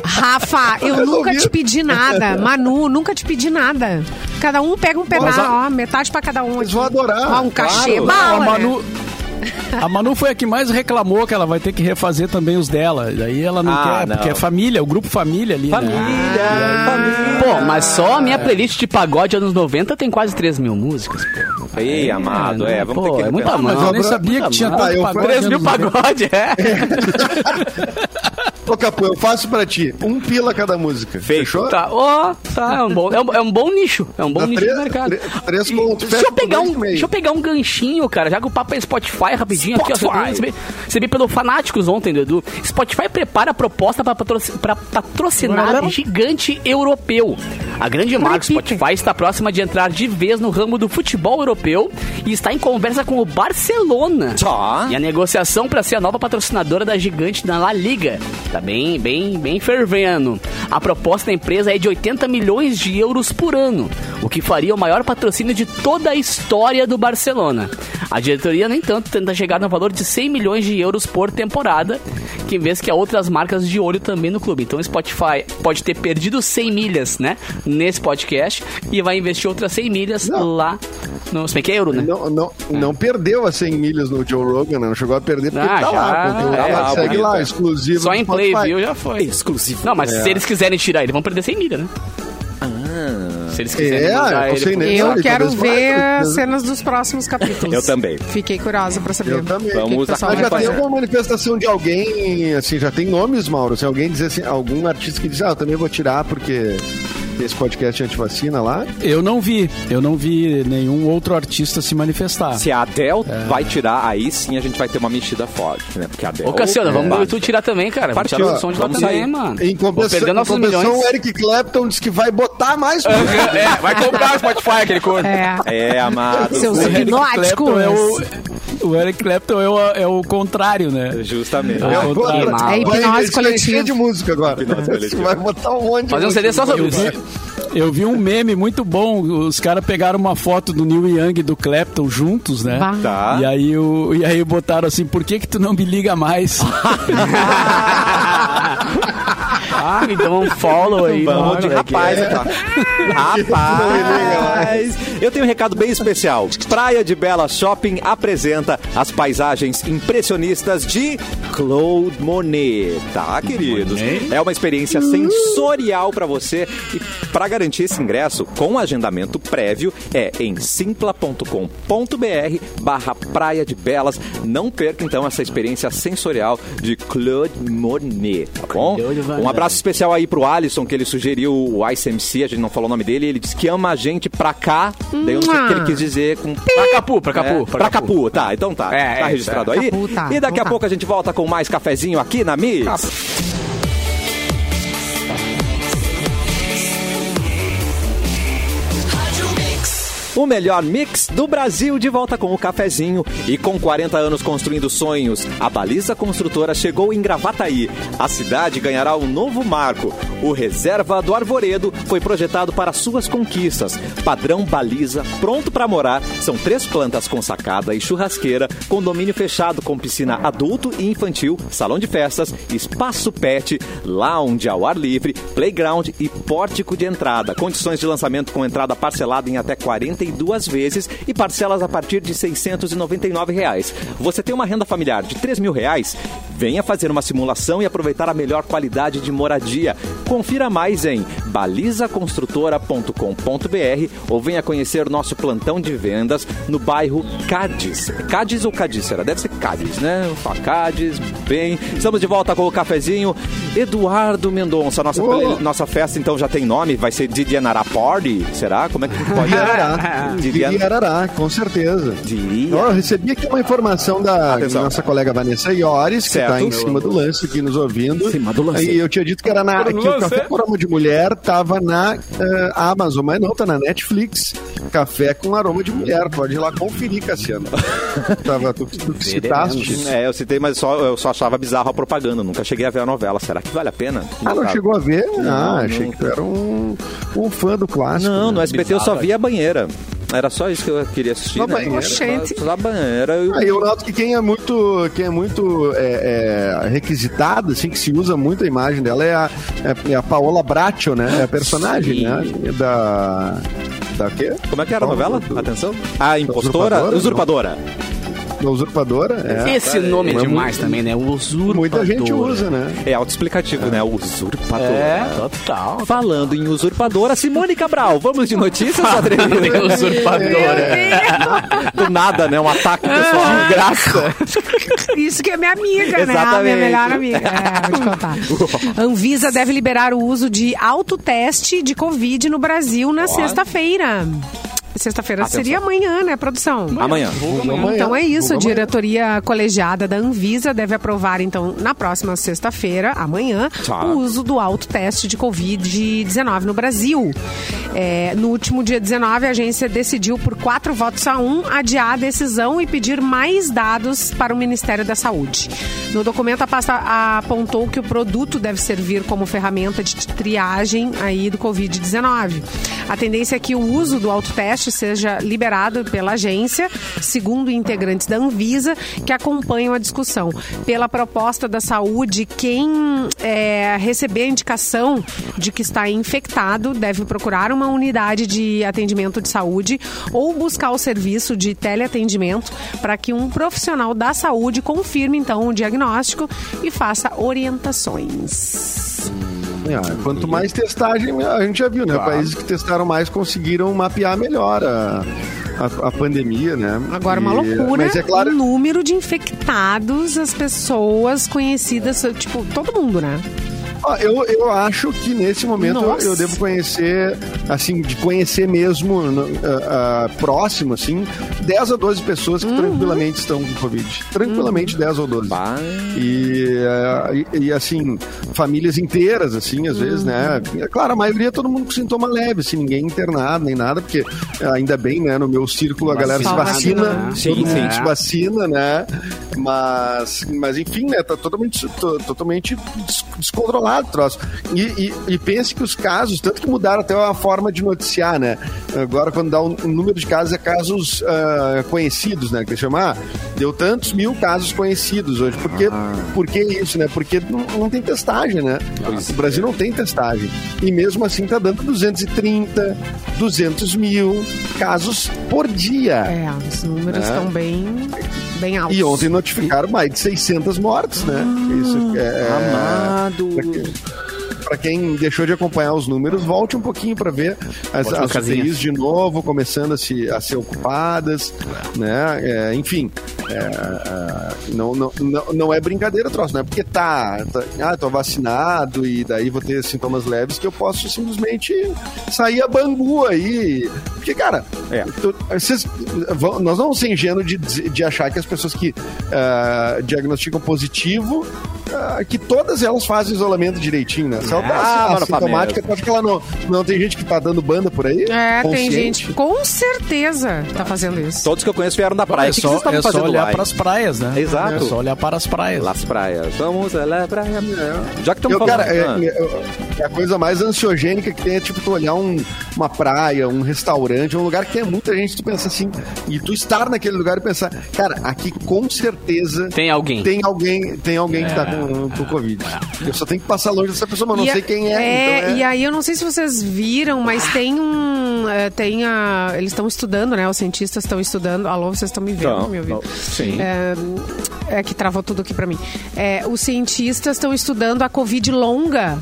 Rafa, eu nunca te pedi nada. Manu, nunca te pedi nada. Cada um pega um pedaço, ó, metade pra cada um. Eles vão adorar, Ó, um cachê, claro. bala, a né? A Manu foi a que mais reclamou que ela vai ter que refazer também os dela. Daí ela não Ah, quer, não. porque é família, o grupo família ali. Família, Né? família. Pô, mas só a minha playlist de pagode anos 90 tem quase 3 mil músicas, pô. Ei, amado, é, vamos Pô, ter que... é muita Ah, mas eu mão. nem sabia que tinha pagode. 3 mil anos 90. pagode, é. Ô, Capu, eu faço pra ti. Um pila cada música. Feito. Fechou? Tá, ó, tá, é um bom, é um, é um bom nicho, é um bom Dá nicho três- do mercado. três- três E pontos, Deixa eu, pegar um, deixa eu pegar um ganchinho, cara, já que o papo é Spotify rapidinho aqui, ó. Spotify. Recebi, recebi pelo Fanáticos ontem, do Edu. Spotify prepara a proposta para patrocinar gigante europeu. A grande marca Spotify está próxima de entrar de vez no ramo do futebol europeu e está em conversa com o Barcelona. Tá. E a negociação para ser a nova patrocinadora da gigante na La Liga. Tá bem, bem, bem fervendo. A proposta da empresa é de 80 milhões de euros por ano, o que faria o maior patrocínio de toda a história do Barcelona. A diretoria, no entanto, tenta chegar no valor de 100 milhões de euros por temporada, que vez que há outras marcas de olho também no clube. Então o Spotify pode ter perdido 100 milhas, né, nesse podcast e vai investir outras 100 milhas Não. lá no... Se bem que é euro, né? Não, não, não perdeu as 100 milhas no Joe Rogan, né? não chegou a perder porque Ah, tá lá. já, conteúdo é, lá, é, segue lá, é. exclusivo. Só em play View já foi. Exclusivo. Não, mas É. se eles quiserem tirar ele, vão perder 100 milha, né? Se eles quiserem É, mandar eu ele. Eu quero ver vai, as cenas dos próximos capítulos. Eu também. Fiquei curiosa pra saber. Eu também. o que que Vamos Mas já tem alguma manifestação de alguém, assim, já tem nomes, Mauro? Se alguém dizer assim, algum artista que diz, ah, eu também vou tirar porque esse podcast é antivacina lá. Eu não vi, eu não vi nenhum outro artista se manifestar. Se a Adele vai tirar, aí sim a gente vai ter uma mexida forte, né? Porque a Adele... Ô, Cassiano, vamos é, no YouTube tirar também, cara. Vamos Partiu. tirar o som de lá Vamos também, sair. mano. Em compensação, perder em nossos compensação milhões. o Eric Clapton disse que vai botar mais. É, vai comprar o Spotify, aquele corno. É. É, amado. Seus O hipnóticos. É o, o Eric Clapton é o, é o contrário, né? Justamente. É o contrário. mal. É hipnose coletiva. de música agora. Vai botar um monte de Fazer um. CD só sobre Eu isso. vi, eu vi um meme muito bom. Os caras pegaram uma foto do Neil Young e do Clapton juntos, né? Tá. E aí, o, e aí botaram assim, por que que tu não me liga mais? Ah, dá um follow aí. Vamos de é rapaz, é. então. Rapaz! Eu tenho um recado bem especial. Praia de Bela Shopping apresenta as paisagens impressionistas de Claude Monet, tá, queridos? É uma experiência sensorial pra você e pra garantir esse ingresso com agendamento prévio é em simpla.com.br barra Praia de Belas. Não perca então essa experiência sensorial de Claude Monet, tá bom? Monet. Um abraço especial aí pro Alisson, que ele sugeriu o ICMC, a gente não falou o nome dele, ele disse que ama a gente pra cá, daí eu não sei o que ele quis dizer com... Pra Capu, pra Capu. É, pra Capu, tá, então tá. É, tá é, registrado é. aí. Capu, tá, e daqui então a tá. pouco a gente volta com mais cafezinho aqui na Mix. O melhor mix do Brasil de volta com o cafezinho e com 40 anos construindo sonhos. A Baliza Construtora chegou em Gravataí. A cidade ganhará um novo marco. O Reserva do Arvoredo foi projetado para suas conquistas. Padrão Baliza, pronto para morar. São três plantas com sacada e churrasqueira, condomínio fechado com piscina adulto e infantil, salão de festas, espaço pet, lounge ao ar livre, playground e pórtico de entrada. Condições de lançamento com entrada parcelada em até 42 vezes e parcelas a partir de 699 reais. Você tem uma renda familiar de 3 mil reais? Venha fazer uma simulação e aproveitar a melhor qualidade de moradia. Confira mais em balizaconstrutora.com.br ou venha conhecer nosso plantão de vendas no bairro Cádiz. Cádiz ou Cadícera? Deve ser Cádiz, né? Cádiz, bem. Estamos de volta com o cafezinho. Eduardo Mendonça, nossa, nossa festa então já tem nome? Vai ser Didianará Party? Será? Como é que pode? Diarará. Didian- Diarará, com certeza. Diria. Eu recebi aqui uma informação da Atenção. nossa colega Vanessa Iores, que está em cima do lance aqui nos ouvindo. Em cima do lance. E eu tinha dito que era na que o Café com Aroma de Mulher tava na eh, Amazon, mas não, tá na Netflix. Café com Aroma de Mulher. Pode ir lá conferir, Cassiano. tava, tu, tu citaste. É, eu citei, mas só, eu só achava bizarro a propaganda. Nunca cheguei a ver a novela. Será que vale a pena? Ah, não chegou a ver? Não, ah, achei não. que tu era um, um fã do clássico. Não, né? no SBT eu só via a banheira. Era só isso que eu queria assistir, Só né? banheira. Oxente. Só a banheira. Eu... Ah, eu noto que quem é muito, quem é muito é, é, requisitado, assim, que se usa muito a imagem dela é a, é, é a Paola Bracho, né? É a personagem, Sim. né? Da. Da quê? Como é que era a novela? Do- Atenção. A impostora? Usurpadora? Usurpadora. Da usurpadora? É. Esse nome é Mas demais mu- também, né? O usurpador. Muita gente usa, né? É autoexplicativo, né? Usurpadora. É, total. Falando em usurpadora, Simone Cabral, vamos de notícias, Adriano? usurpadora. Do nada, né? Um ataque pessoal de graça. Isso que é minha amiga, né? A Exatamente. minha melhor amiga. É, vou te contar. Anvisa deve liberar o uso de autoteste de Covid no Brasil na sexta-feira. Sexta-feira seria amanhã, né, produção? Amanhã. Amanhã. Então é isso, a amanhã. diretoria colegiada da Anvisa deve aprovar, então, na próxima sexta-feira, amanhã, Tá. o uso do autoteste de Covid-19 no Brasil. É, no último dia 19, a agência decidiu, por quatro votos a um, adiar a decisão e pedir mais dados para o Ministério da Saúde. No documento, a pasta apontou que o produto deve servir como ferramenta de triagem aí do Covid-19. A tendência é que o uso do autoteste seja liberado pela agência, segundo integrantes da Anvisa, que acompanham a discussão. Pela proposta da saúde, quem é, receber a indicação de que está infectado deve procurar uma unidade de atendimento de saúde ou buscar o serviço de teleatendimento para que um profissional da saúde confirme então o diagnóstico e faça orientações. É, quanto mais testagem, a gente já viu, né? Países que testaram mais conseguiram mapear melhor a, a, a pandemia, né? Agora, uma E- loucura Mas é claro, o número de infectados, as pessoas conhecidas, tipo, todo mundo, né? Ó, eu, eu acho que nesse momento eu, eu devo conhecer, assim, de conhecer mesmo ah, ah, próximo, assim, 10 a 12 pessoas Uhum. que tranquilamente estão com Covid. Tranquilamente 10 ou 12. Bah. E, ah, e, e, assim, famílias inteiras, assim, às vezes, né? Uhum. É claro, a maioria todo mundo com sintoma leve, assim, ninguém internado nem nada, porque ainda bem, né, no meu círculo a galera se vacina, né? Sim, sim. se vacina, né? Mas, mas enfim, né? Tá totalmente, to- totalmente des- o troço. E, e, e pense que os casos, tanto que mudaram até a forma de noticiar, né? Agora, quando dá um, um número de casos, é casos ah, conhecidos, né? Que eles chamam, ah, deu tantos mil casos conhecidos hoje. Por que, por que isso, né? Porque não, não tem testagem, né? o Brasil não tem testagem. E mesmo assim tá dando 230, 200 mil casos por dia. É, os números É. estão bem, bem altos. E ontem notificaram mais de 600 mortes, né? Isso é, é, Amado. pra Pra quem deixou de acompanhar os números, volte um pouquinho para ver as, as. UTIs de novo, começando a, se, a ser ocupadas, né? É, enfim, é, é, não, não, não, não é brincadeira o troço, não é porque tá, tá, ah, tô vacinado e daí vou ter sintomas leves que eu posso simplesmente sair a bangu aí. Porque, cara, É. tu- vocês vão- nós não vamos ser ingênuos de, de achar que as pessoas que ah, diagnosticam positivo ah, que todas elas fazem isolamento direitinho, né? Se ela Ah, tá faz assintomática, acha que ela não, não tem gente que tá dando banda por aí? É, tem gente, com certeza, tá fazendo isso. Todos que eu conheço vieram da praia. É o que, que só, vocês estavam é só fazendo olhar lá? para as praias, né? Exato. É só olhar para as praias. Las praias. Vamos la praia. Já que estamos falando... cara, é, Ah. é- é a coisa mais ansiogênica que tem é tipo tu olhar um- uma praia, um restaurante, um lugar que tem muita gente, tu pensa assim, e tu estar naquele lugar e pensar, cara, aqui com certeza Tem alguém. tem alguém, tem alguém que tá com, com Covid. Eu só tenho que passar longe dessa pessoa, mas não a- sei quem é. então é- E aí eu não sei se vocês viram, mas tem um. é, tem a. Eles estão estudando, né? Os cientistas estão estudando. Alô, vocês estão me vendo? Então, me ouvindo? sim. É, é que travou tudo aqui pra mim. É, os cientistas estão estudando a Covid longa.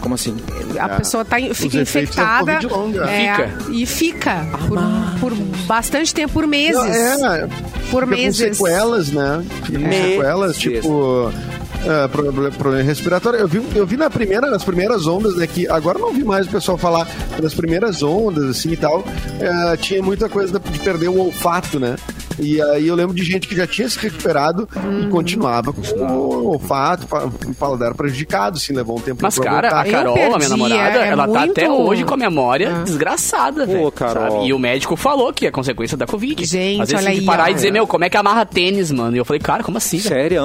Como assim? A pessoa tá, fica infectada. É, Fica. E fica. por, por bastante tempo, por meses. Não, é, por fica com meses. sequelas, né? Fica com Meses. sequelas, tipo. É, problema, problema respiratório. Eu vi, eu vi na primeira, nas primeiras ondas, né? Que agora não vi mais o pessoal falar nas primeiras ondas, assim e tal. é, tinha muita coisa de perder o olfato, né? E aí eu lembro de gente que já tinha se recuperado Uhum. e continuava com o olfato, o paladar prejudicado, assim, levou um tempo Mas, pra cara, voltar. a Carol, a minha perdi, namorada, é- é ela tá muito- até hoje com a memória Ah. desgraçada, velho. Carol. sabe? E o médico falou que é consequência da Covid. Gente, Às vezes olha tem que aí, parar ó. e dizer, meu, como é que amarra tênis, mano? E eu falei, cara, como assim? Sério?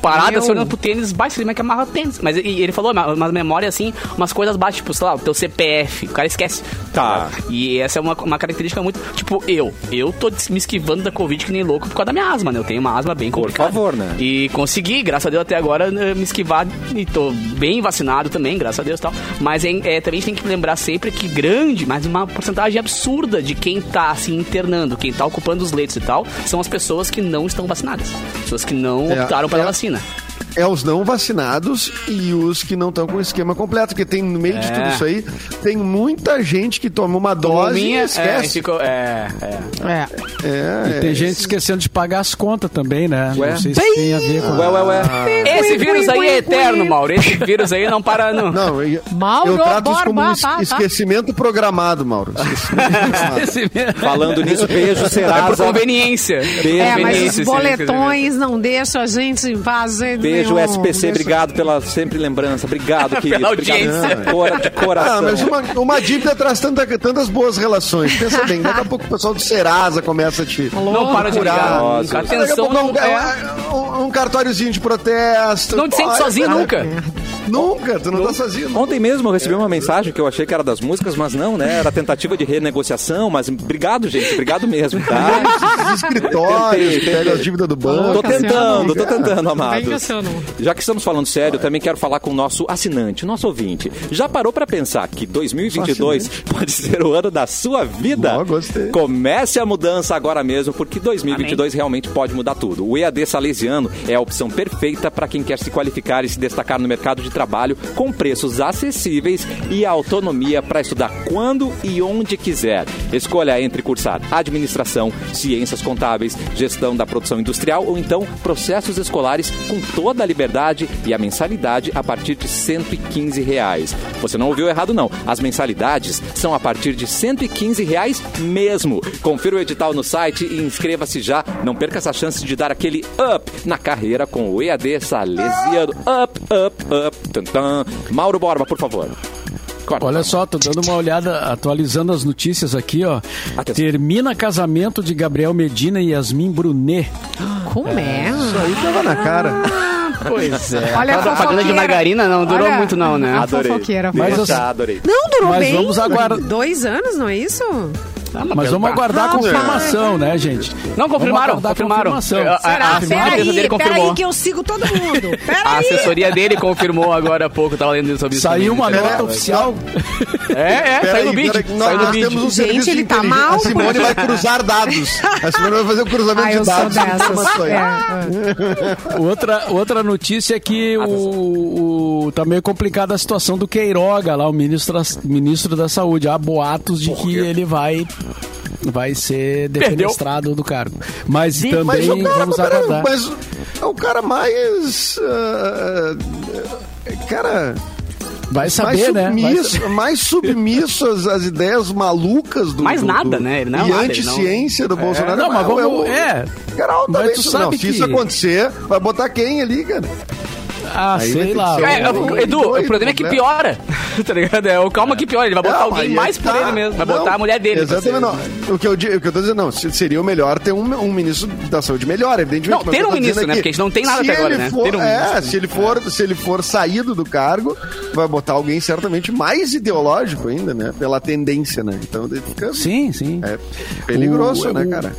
Parada, Meu. se olhando pro tênis, baixo, como é que amarra tênis? Mas e ele falou, uma, uma memória assim, umas coisas baixas, tipo, sei lá, o teu CPF, o cara esquece. Tá. E essa é uma, uma característica muito. Tipo, eu. Eu tô me esquivando da Covid que nem louco por causa da minha asma, né? Eu tenho uma asma bem complicada. favor, né? E consegui, graças a Deus, até agora, né, me esquivar e tô bem vacinado também, graças a Deus e tal. Mas é, é, também a gente tem que lembrar sempre que grande, mas uma porcentagem absurda de quem tá se internando, quem tá ocupando os leitos e tal, são as pessoas que não estão vacinadas. Pessoas que não É, optaram pela é. vacina. É os não vacinados e os que não estão com o esquema completo, porque tem no meio de É. tudo isso aí, tem muita gente que toma uma dose minha, e é, esquece. ficou, é, é. É. É, E tem é, gente esquecendo de pagar as contas também, né? Ué? Não sei se tem a ver com... Ué, ué, ué. Esse vírus aí é eterno, Mauro. Esse vírus aí não para, não. Não, eu, Mauro eu trato isso como um tá, esquecimento programado, Mauro. Esquecimento. Falando nisso, beijo, É por conveniência. Beijo, É, mas os boletões não deixam a gente em paz. de jeito Beijo, nenhum. SPC. Obrigado pela sempre lembrança. Obrigado, querido. audiência. Obrigado. Cora- De coração. Ah, mas uma, uma dívida traz tanta, tantas boas relações. Pensa bem, daqui a pouco o pessoal do Serasa começa a te. Não para de ligar. Daqui a Atenção, pouco um, não é. um, um cartóriozinho de protesto. Não te sente sozinho é, nunca. Nunca, tu não tá sozinho. Ontem mesmo eu recebi uma mensagem que eu achei que era das músicas, mas não, né? Era tentativa de renegociação, mas obrigado, gente. Obrigado mesmo, tá? Esses escritórios, pega as dívidas do Tô banco. tentando, tô tentando, Bem amados. Cassiano. Já que estamos falando sério, eu também quero falar com o nosso assinante, nosso ouvinte. Já parou pra pensar que 2022 pode ser o ano da sua vida? Gostei. Comece a mudança agora mesmo, porque 2022 realmente pode mudar tudo. O EAD Salesiano é a opção perfeita para quem quer se qualificar e se destacar no mercado de trabalho com preços acessíveis e autonomia para estudar quando e onde quiser. Escolha entre cursar administração, ciências contábeis, gestão da produção industrial ou então processos escolares com toda a liberdade e a mensalidade a partir de 115 reais. Você não ouviu errado não. As mensalidades são a partir de 115 reais mesmo. Confira o edital no site e inscreva-se já. Não perca essa chance de dar aquele up na carreira com o EAD Salesiano. Up, up, up. Tum. Mauro Borba, por favor. Corta. Olha só, tô dando uma olhada, atualizando as notícias aqui, ó. Atenção. Termina casamento de Gabriel Medina e Yasmin Brunet. Como é? Isso aí tava na cara. Pois é. Olha a propaganda de margarina não durou Olha, muito não, né? a Adorei. fofoqueira. Mas Deixa, adorei. Não, durou Mas bem. vamos aguardar- Dois anos, não é isso? Ah, Mas vamos aguardar a confirmação, né, gente? Não, confirmaram, a confirmaram. confirmação. A- a- Será? a- a confirmou. peraí que eu sigo todo mundo. A Peraí. assessoria dele confirmou agora há pouco, tava lendo sobre isso. Saiu uma nota oficial. É, é, saiu no bid. peraí, nós, Saiu nós temos um Gente, serviço ele tá mal, A Simone vai cruzar dados. A Simone vai fazer o cruzamento Ah, de dados. É. Outra, outra notícia é que o, o- tá meio complicada a situação do Queiroga lá, o ministro, ministro da Saúde. Há boatos de que ele vai vai ser defenestrado do cargo. Mas também Mas cara, vamos pera- aguardar. mas é o cara mais. ah, cara. Vai mais saber, né? Vai submisso, mais submisso às, às ideias malucas do. Mais do- nada, do- né? Ele não é e anti-ciência do Bolsonaro. Não, mas vamos- o- é. Cara, altamente Mas tu sabe não, se isso que- acontecer, vai botar quem ali, cara? Ah, Aí sei lá. É, é, um- Edu, o doido problema é que piora. tá ligado? É, o calma que piora. Ele vai botar Não, alguém aí mais é que por tá. ele mesmo. Vai Não, botar a mulher dele. pra Exatamente, ser- não. O que, eu, o que eu tô dizendo, não, se- seria o melhor ter um, um ministro da saúde melhor, evidentemente. Não, ter o um ministro, é né? que Porque a gente não tem nada até agora, ele né? For, Ter um é, ministro. se ele, for, se ele for saído do cargo, vai botar alguém certamente mais ideológico ainda, né? Pela tendência, né? Então daí fica Sim, sim. é peligroso, O- né, o- cara?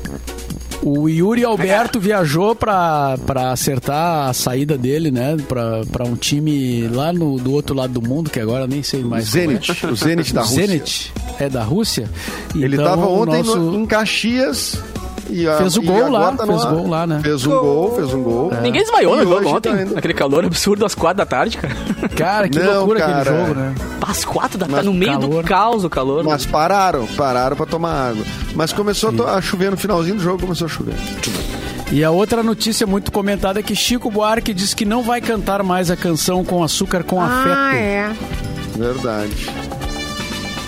O Yuri Alberto viajou pra, pra acertar a saída dele, né? Pra, pra um time lá no, do outro lado do mundo, que agora nem sei mais. é. Zenit, o Zenit da Rússia. Zenit. É da Rússia? Ele Então, tava o ontem nosso- no- em Caxias. E a- Fez o e gol lá, tá fez no- gol lá, né? Fez um gol, fez um gol. Ninguém desmaiou E no jogo hoje ontem, tá naquele calor absurdo às quatro da tarde, cara. Cara, que Não, loucura cara. aquele jogo, né? Às quatro da tarde, no meio calor. do caos o calor. Mas pararam, pararam pra tomar água. Mas começou a a chover no finalzinho do jogo, começou a chover. E a outra notícia muito comentada é que Chico Buarque diz que não vai cantar mais a canção com açúcar com Ah, afeto. é. Verdade.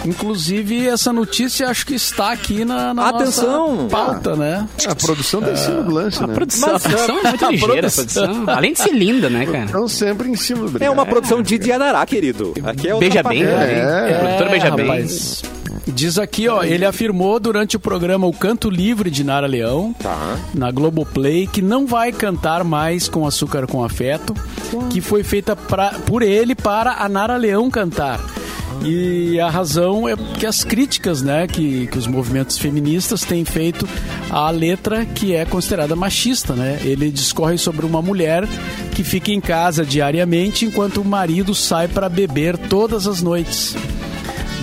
Inclusive, essa notícia acho que está aqui na, na Atenção! nossa pauta, né? A produção tá em cima do lance, A né? produção, Mas, a produção é muito a ligeira, a produção-. Além de ser linda, né, cara? Estão sempre em cima do É brinco. uma produção de Dianará, querido. Aqui é outra Beija bem, favela. né? É. Produtora Beija bem. Diz aqui, ó, ele afirmou durante o programa O Canto Livre de Nara Leão, Tá. na Globoplay, que não vai cantar mais com açúcar com afeto, que foi feita pra, por ele para a Nara Leão cantar. E a razão é que as críticas né, que, que os movimentos feministas têm feito à letra que é considerada machista. Né? Ele discorre sobre uma mulher que fica em casa diariamente enquanto o marido sai para beber todas as noites.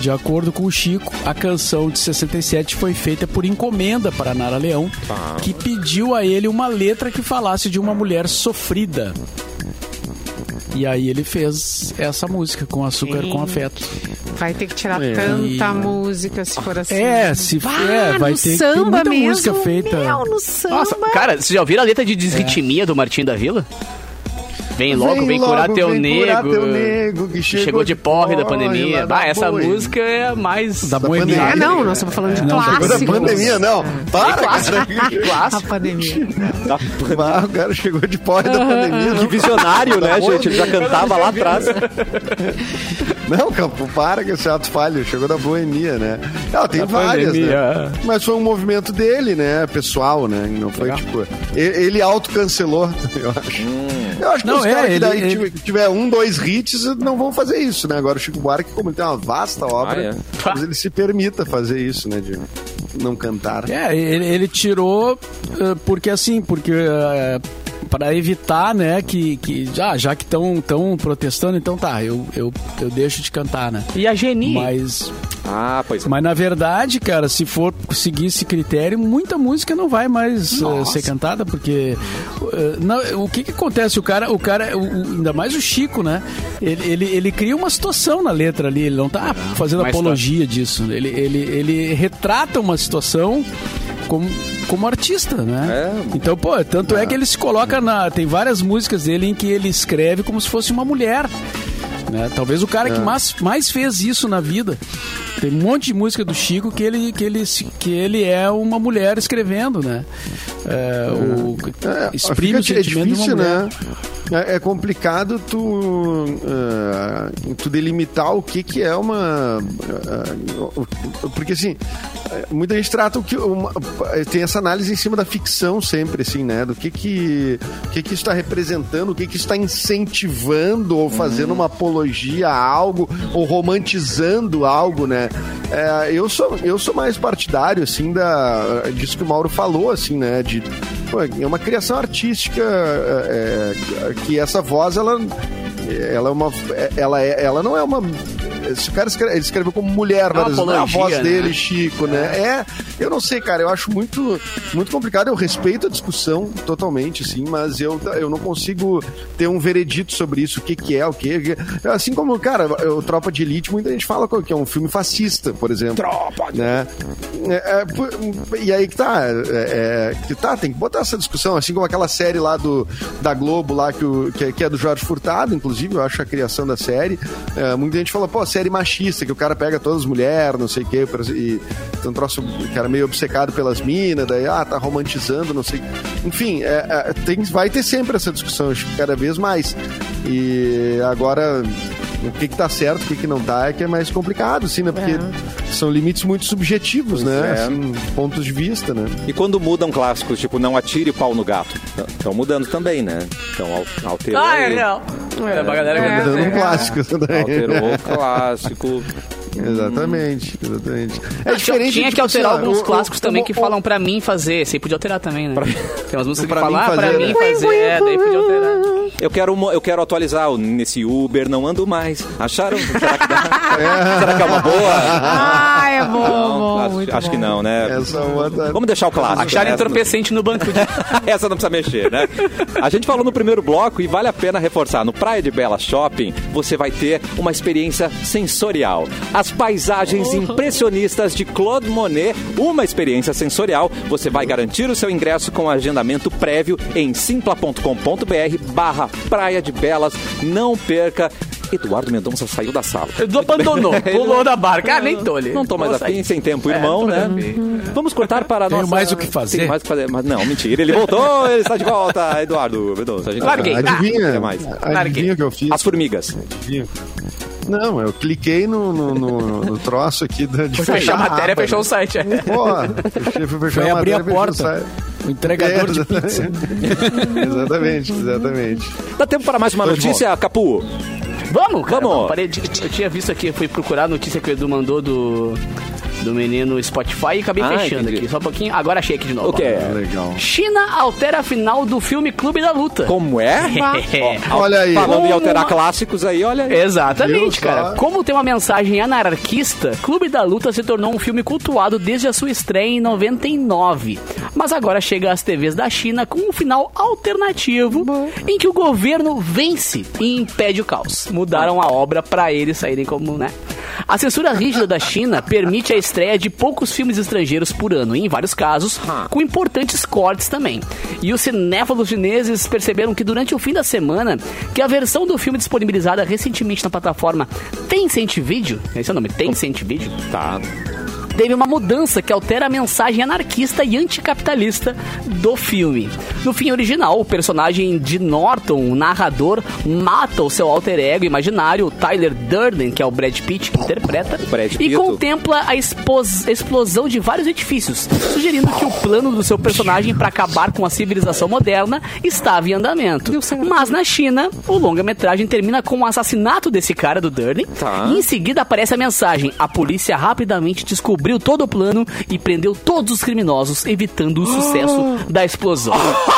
De acordo com o Chico, a canção de 67 foi feita por encomenda para Nara Leão, que pediu a ele uma letra que falasse de uma mulher sofrida. E aí ele fez essa música com açúcar com afeto. Vai ter que tirar É. tanta E- música se for assim. É, se Ah, é, vai no ter, samba muita mesmo, música feita. Meu, no samba. Nossa, cara, vocês já ouviram a letra de Desritmia do Martinho da Vila? Vem logo, vem, logo, curar teu vem nego. curar teu nego que Chegou, chegou de porre da pandemia. Bah, da essa boi. música é a mais. Da Da. É, pandemia. não, nós estamos falando de Não, Chegou clássicos. da pandemia, não. Para, clássico. cara. A Clássico. pandemia. Ah, o cara chegou de porre da pandemia, Que não. visionário, né, gente? Ele já cantava lá atrás. Não, Campo, para que esse ato falho. Chegou da boemia, né? Não, tem Da várias, pandemia. né? Mas foi um movimento dele, né? Pessoal, né? Não foi tipo. Ele, ele autocancelou, eu acho. Eu acho que Não, os é, caras que ele- daí ele- tiver, um, dois hits não vão fazer isso, né? Agora o Chico Buarque, como ele tem uma vasta obra, Ah, é. talvez ele se permita fazer isso, né? De não cantar. É, ele, ele tirou eh, porque assim, porque para evitar, né, que, que já, já que estão tão protestando, então tá, eu, eu, eu deixo de cantar, né? E a Geni? Mas, Ah, pois é. mas na verdade, cara, se for seguir esse critério, muita música não vai mais eh, ser cantada, porque eh, não, o que que acontece? O cara, o cara, o- o- ainda mais o Chico, né? Ele, ele, ele cria uma situação na letra ali, ele não tá fazendo Uma apologia disso. Ele, ele, ele retrata uma situação como, como artista, né? É. Então, pô, tanto é que ele se coloca na. Tem várias músicas dele em que ele escreve como se fosse uma mulher. Né? Talvez o cara que mais, mais fez isso na vida. Tem um monte de música do Chico que ele, que ele, que ele é uma mulher escrevendo, né? É, o, É, exprime o é sentimento de uma difícil, né? É, é complicado tu, ah, tu delimitar o que que é uma... ah, porque, assim, muita gente trata o que... uma- tem essa análise em cima da ficção sempre, assim, né? Do que que, que, que está representando, o que que está incentivando ou fazendo uma apologia a algo ou romantizando algo, né? É, eu, sou, eu sou mais partidário, assim, da, disso que o Mauro falou, assim, né? De, pô, é uma criação artística é, é, que essa voz, ela, ela é uma... Ela, é, ela não é uma... Se o cara escreve, ele escreveu como mulher, É mas é a voz né? dele, Chico, né? É, eu não sei, cara, eu acho muito, muito complicado. Eu respeito a discussão totalmente, assim, mas eu, eu não consigo ter um veredito sobre isso, o que, que é, o que. Assim como, cara, o Tropa de Elite, muita gente fala que é um filme fascista, por exemplo. Tropa! Né? É, é, e aí que tá, é, é, que tá, tem que botar essa discussão, assim como aquela série lá do, da Globo, lá, que, o, que, é- que é do Jorge Furtado, inclusive, eu acho a criação da série. É, muita gente fala, pô, série machista, que o cara pega todas as mulheres, não sei o quê, e tem um troço, o cara meio obcecado pelas minas, daí, ah, tá romantizando, não sei. Enfim, é, é, tem, vai ter sempre essa discussão, acho que cada vez mais. E agora o que, que tá certo, o que, que não tá, é que é mais complicado, assim, né? Porque É. são limites muito subjetivos, Pois né? é. Assim, pontos de vista, né? E quando mudam clássicos, tipo, não atire o pau no gato. Estão mudando também, né? Então, al- alterou. Ah, é real. É, pra galera É. Dando um é. clássico também. Alterou o clássico. Exatamente, exatamente. É Tinha- diferente. Tinha que alterar assim, alguns o- clássicos o- também o- que o- falam pra mim fazer. Esse aí podia alterar também, né? Tem umas músicas que Pra falam, mim ah, pra fazer, mim né? fazer. É, daí podia alterar. Eu quero, eu quero atualizar. o- Nesse Uber não ando mais. Acharam? Será que, dá? Será que é uma boa? Ah, é bom, Não, bom. acho, muito acho que bom. não, né? Essa é outra- Vamos deixar o clássico. Acharam né? entorpecente no banco. de- Essa não precisa mexer, né? A gente falou no primeiro bloco e vale a pena reforçar. No Praia de Bela Shopping, você vai ter uma experiência sensorial. As paisagens impressionistas de Claude Monet, uma experiência sensorial. Você vai garantir o seu ingresso com agendamento prévio em simpla.com.br barra Praia de Belas. Não perca. Eduardo Mendonça saiu da sala. Edu abandonou, pulou da barca. Ah, nem tô ali. Não tô mais afim, sem tempo, É, irmão, tô né? Vamos cortar para Tenho nossa... mais o que fazer. Tem mais o que fazer. Mas não, mentira. Ele voltou, ele está de volta. Eduardo Mendonça. A gente Larguei. vai- Adivinha? É mais. Adivinha o que eu fiz? As formigas. Não, eu cliquei no, no, no- no troço aqui da, de Fechou a matéria, fechou o né? site. é. Pô, fechei, fui fechar Foi a abrir a matéria, o porta. site. O entregador de É, pizza. exatamente, exatamente. Dá tempo para mais uma Tô de notícia, Capu? Vamos, cara. Vamos. não, parei de- eu tinha visto aqui, fui procurar a notícia que o Edu mandou do, do menino Spotify e acabei Ah, fechando entendi. aqui. Só um pouquinho. Agora achei aqui de novo. O quê? ó. Legal. China altera a final do filme Clube da Luta. Como é? Olha aí. Falando em Como alterar uma- clássicos aí, olha aí. Exatamente, Viu só? cara. Como tem uma mensagem anarquista, Clube da Luta se tornou um filme cultuado desde a sua estreia em 99. Mas agora chega às TVs da China com um final alternativo em que o governo vence e impede o caos. Mudaram a obra pra eles saírem como, né? A censura rígida da China permite a estreia de poucos filmes estrangeiros por ano, e em vários casos, com importantes cortes também. E os cinéfilos chineses perceberam que durante o fim da semana, que a versão do filme disponibilizada recentemente na plataforma Tencent Video, esse é o nome, Tencent Video, Tá. Teve uma mudança que altera a mensagem anarquista e anticapitalista do filme. No fim original, o personagem de Norton, o narrador, mata o seu alter ego imaginário, Tyler Durden, que é o Brad Pitt que interpreta, Brad e contempla a explosão de vários edifícios, sugerindo que o plano do seu personagem para acabar com a civilização moderna estava em andamento. Mas na China, o longa-metragem termina com o assassinato desse cara do Durden, Tá. e em seguida aparece a mensagem: a polícia rapidamente descobriu todo o plano e prendeu todos os criminosos, evitando o sucesso da explosão.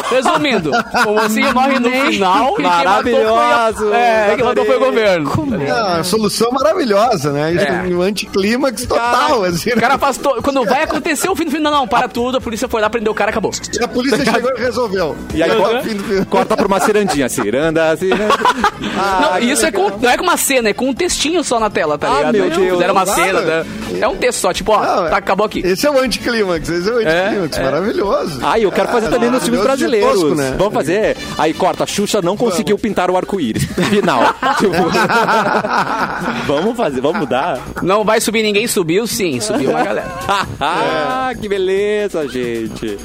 Resumindo, o mocinho morre no final e Maravilhoso, é, quem matou foi o governo. Ah, solução maravilhosa, né? Isso É. um anticlímax total, assim. O cara faz to... Quando vai acontecer o fim do filme, não, não, para tudo, a polícia foi lá, prendeu o cara, acabou. E a polícia chegou e resolveu. E aí, o fim do filme. corta pra uma cirandinha. Ciranda, ciranda. Ah, não, que isso é com, não é com uma cena, é com um textinho só na tela, tá Ah, ligado? meu Deus. Fizeram uma cena, né? é um texto só, tipo, ó, Não, tá, acabou aqui. Esse é o anticlímax, esse é o anticlímax, maravilhoso. Ah, e eu quero fazer Ah, também nos filmes brasileiros. tosco, né? Vamos fazer. Aí corta, a Xuxa não conseguiu pintar o arco-íris. Final. Tipo, vamos fazer, vamos mudar. Não vai subir ninguém, subiu sim, subiu uma galera. ah, que beleza, gente.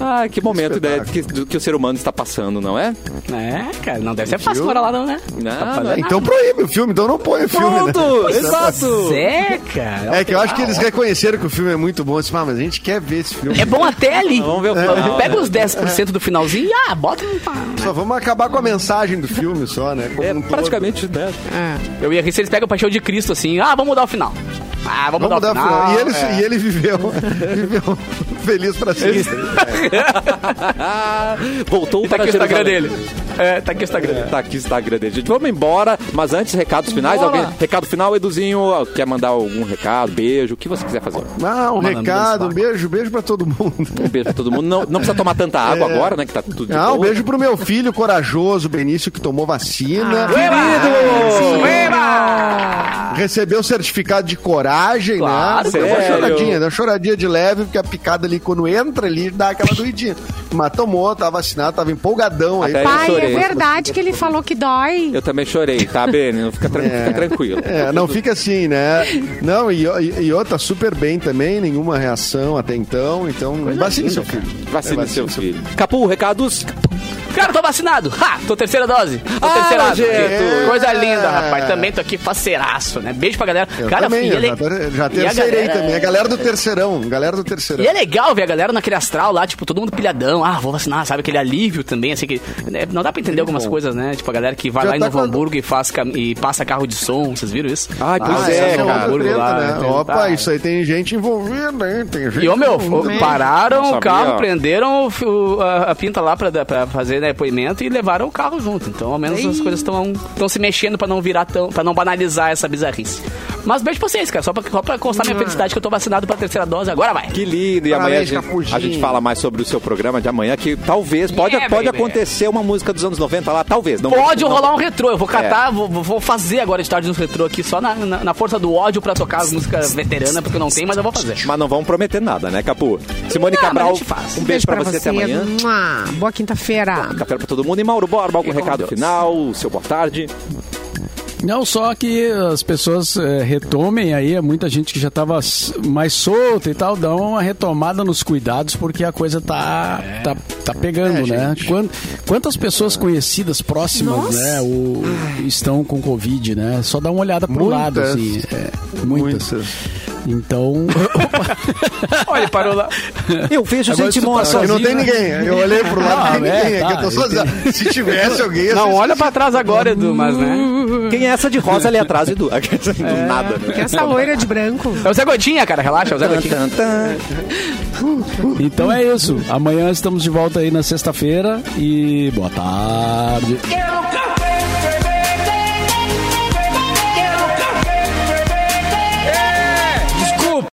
Ah, que momento né, que, que o ser humano está passando, não é? É, cara, não deve ser fácil morar lá não, né? Não, Tá não é. Então proíbe o filme, então não põe o filme, né? Pronto, exato. É, cara. É que eu acho que eles reconheceram que o filme é muito bom. Assim, ah, mas a gente quer ver esse filme. É bom até ali. Vamos ver o final. Pega os 10% do finalzinho e ah, bota no Só vamos acabar com a mensagem do filme só, né? Como É um todo. praticamente, né? Eu ia rir se eles pegam o Paixão de Cristo assim, ah, vamos mudar o final. Ah, vamos, Vamos mudar dar final. final. E ele, é. e ele viveu, viveu feliz pra sempre. Voltou E tá para aqui o Instagram dele. É, tá aqui o Instagram dele. Tá aqui o Instagram dele. Gente, vamos embora, mas antes, recados finais. Bora. Alguém, recado final, Eduzinho, quer mandar algum recado, beijo, o que você quiser fazer. Ah, um recado, um beijo, beijo pra todo mundo. Um beijo pra todo mundo. Não, não precisa tomar tanta água agora, né? Que tá tudo de Ah, um beijo pro meu filho corajoso, Benício, que tomou vacina. Ueba! Ueba! recebeu o certificado de coragem, Claro, né? Deu uma choradinha, deu uma choradinha de leve, porque a picada ali, quando entra ali, dá aquela doidinha. Mas tomou, tá vacinado, tava empolgadão aí. Até Pai, é verdade que ele falou que dói. Eu também chorei, tá, Beni? Não fica, tran- fica tranquilo. É, não fica assim, né? Não, e, e, e outra, super bem também, nenhuma reação até então. Então, vacine seu filho. Vacina É, seu filho. Capu, recados? Cara, tô vacinado. Ha! Tô terceira dose. Tô Ah, terceirado. nojento. Coisa linda, rapaz. Também tô aqui faceiraço, né? Beijo pra galera. Eu cara, também, e eu ele- já, terceirei galera- também. A galera do terceirão, galera do terceirão. E é legal ver a galera naquele astral lá, tipo, todo mundo pilhadão. Ah, vou vacinar, sabe? Aquele alívio também, assim, que... né, Não dá pra entender algumas coisas, né? Tipo, a galera que vai Já lá em tá Novo com Hamburgo e, faz, cam- e passa carro de som, vocês viram isso? Ai, pois Ah, é, essa essa Novo cara. outra Hamburgo treta, lá, né? Opa, ah, isso aí tem gente envolvida, hein? Tem gente E, ô, meu, pararam o carro, prenderam a, pinta lá pra, pra fazer né, depoimento e levaram o carro junto. Então, ao menos as coisas estão se mexendo pra não virar tão. pra não banalizar essa bizarrice. Mas beijo pra vocês, cara. Só pra, só pra constar minha felicidade que eu tô vacinado pra terceira dose. Agora vai. Que lindo. E amanhã a gente, a gente fala mais sobre o seu programa de amanhã, que talvez, pode, Yeah, pode baby. acontecer uma música dos anos 90 lá, talvez. Não Pode não- rolar um retrô. Eu vou É. catar, vou, vou fazer agora de tarde uns retrô aqui só na, na, na força do ódio pra tocar as músicas veteranas, porque eu não tenho, mas eu vou fazer. Mas não vamos prometer nada, né, Capu? Simone Não, mas a Cabral, gente faz. um beijo pra você, até amanhã. Mua. Boa quinta-feira. Café pra todo mundo. E Mauro Borba, algum recado final? Seu boa tarde. Não, só que as pessoas eh, retomem aí, é muita gente que já estava mais solta e tal, dão uma retomada nos cuidados porque a coisa tá, tá, tá pegando, né? Quan- Quantas pessoas conhecidas, próximas, Nossa. né, o- estão com Covid, né? Só dá uma olhada pro Muitas. lado, assim. é, muitas. Muitas. Então, Olha, parou lá. Eu vejo Agora gente tá morta. Só que não sozinho, tem né? ninguém. Eu olhei pro lado, não tem é, ninguém. tá, aqui eu tô sozinho. Se tivesse alguém... Não, olha pra trás agora, Edu, mas né? Quem é essa de rosa ali atrás, Edu? Do nada, né? essa loira de branco. É o Zé Gotinha, cara, relaxa, é o Zé Gotinha. Tan. então é isso. Amanhã estamos de volta aí na sexta-feira e boa tarde. Eu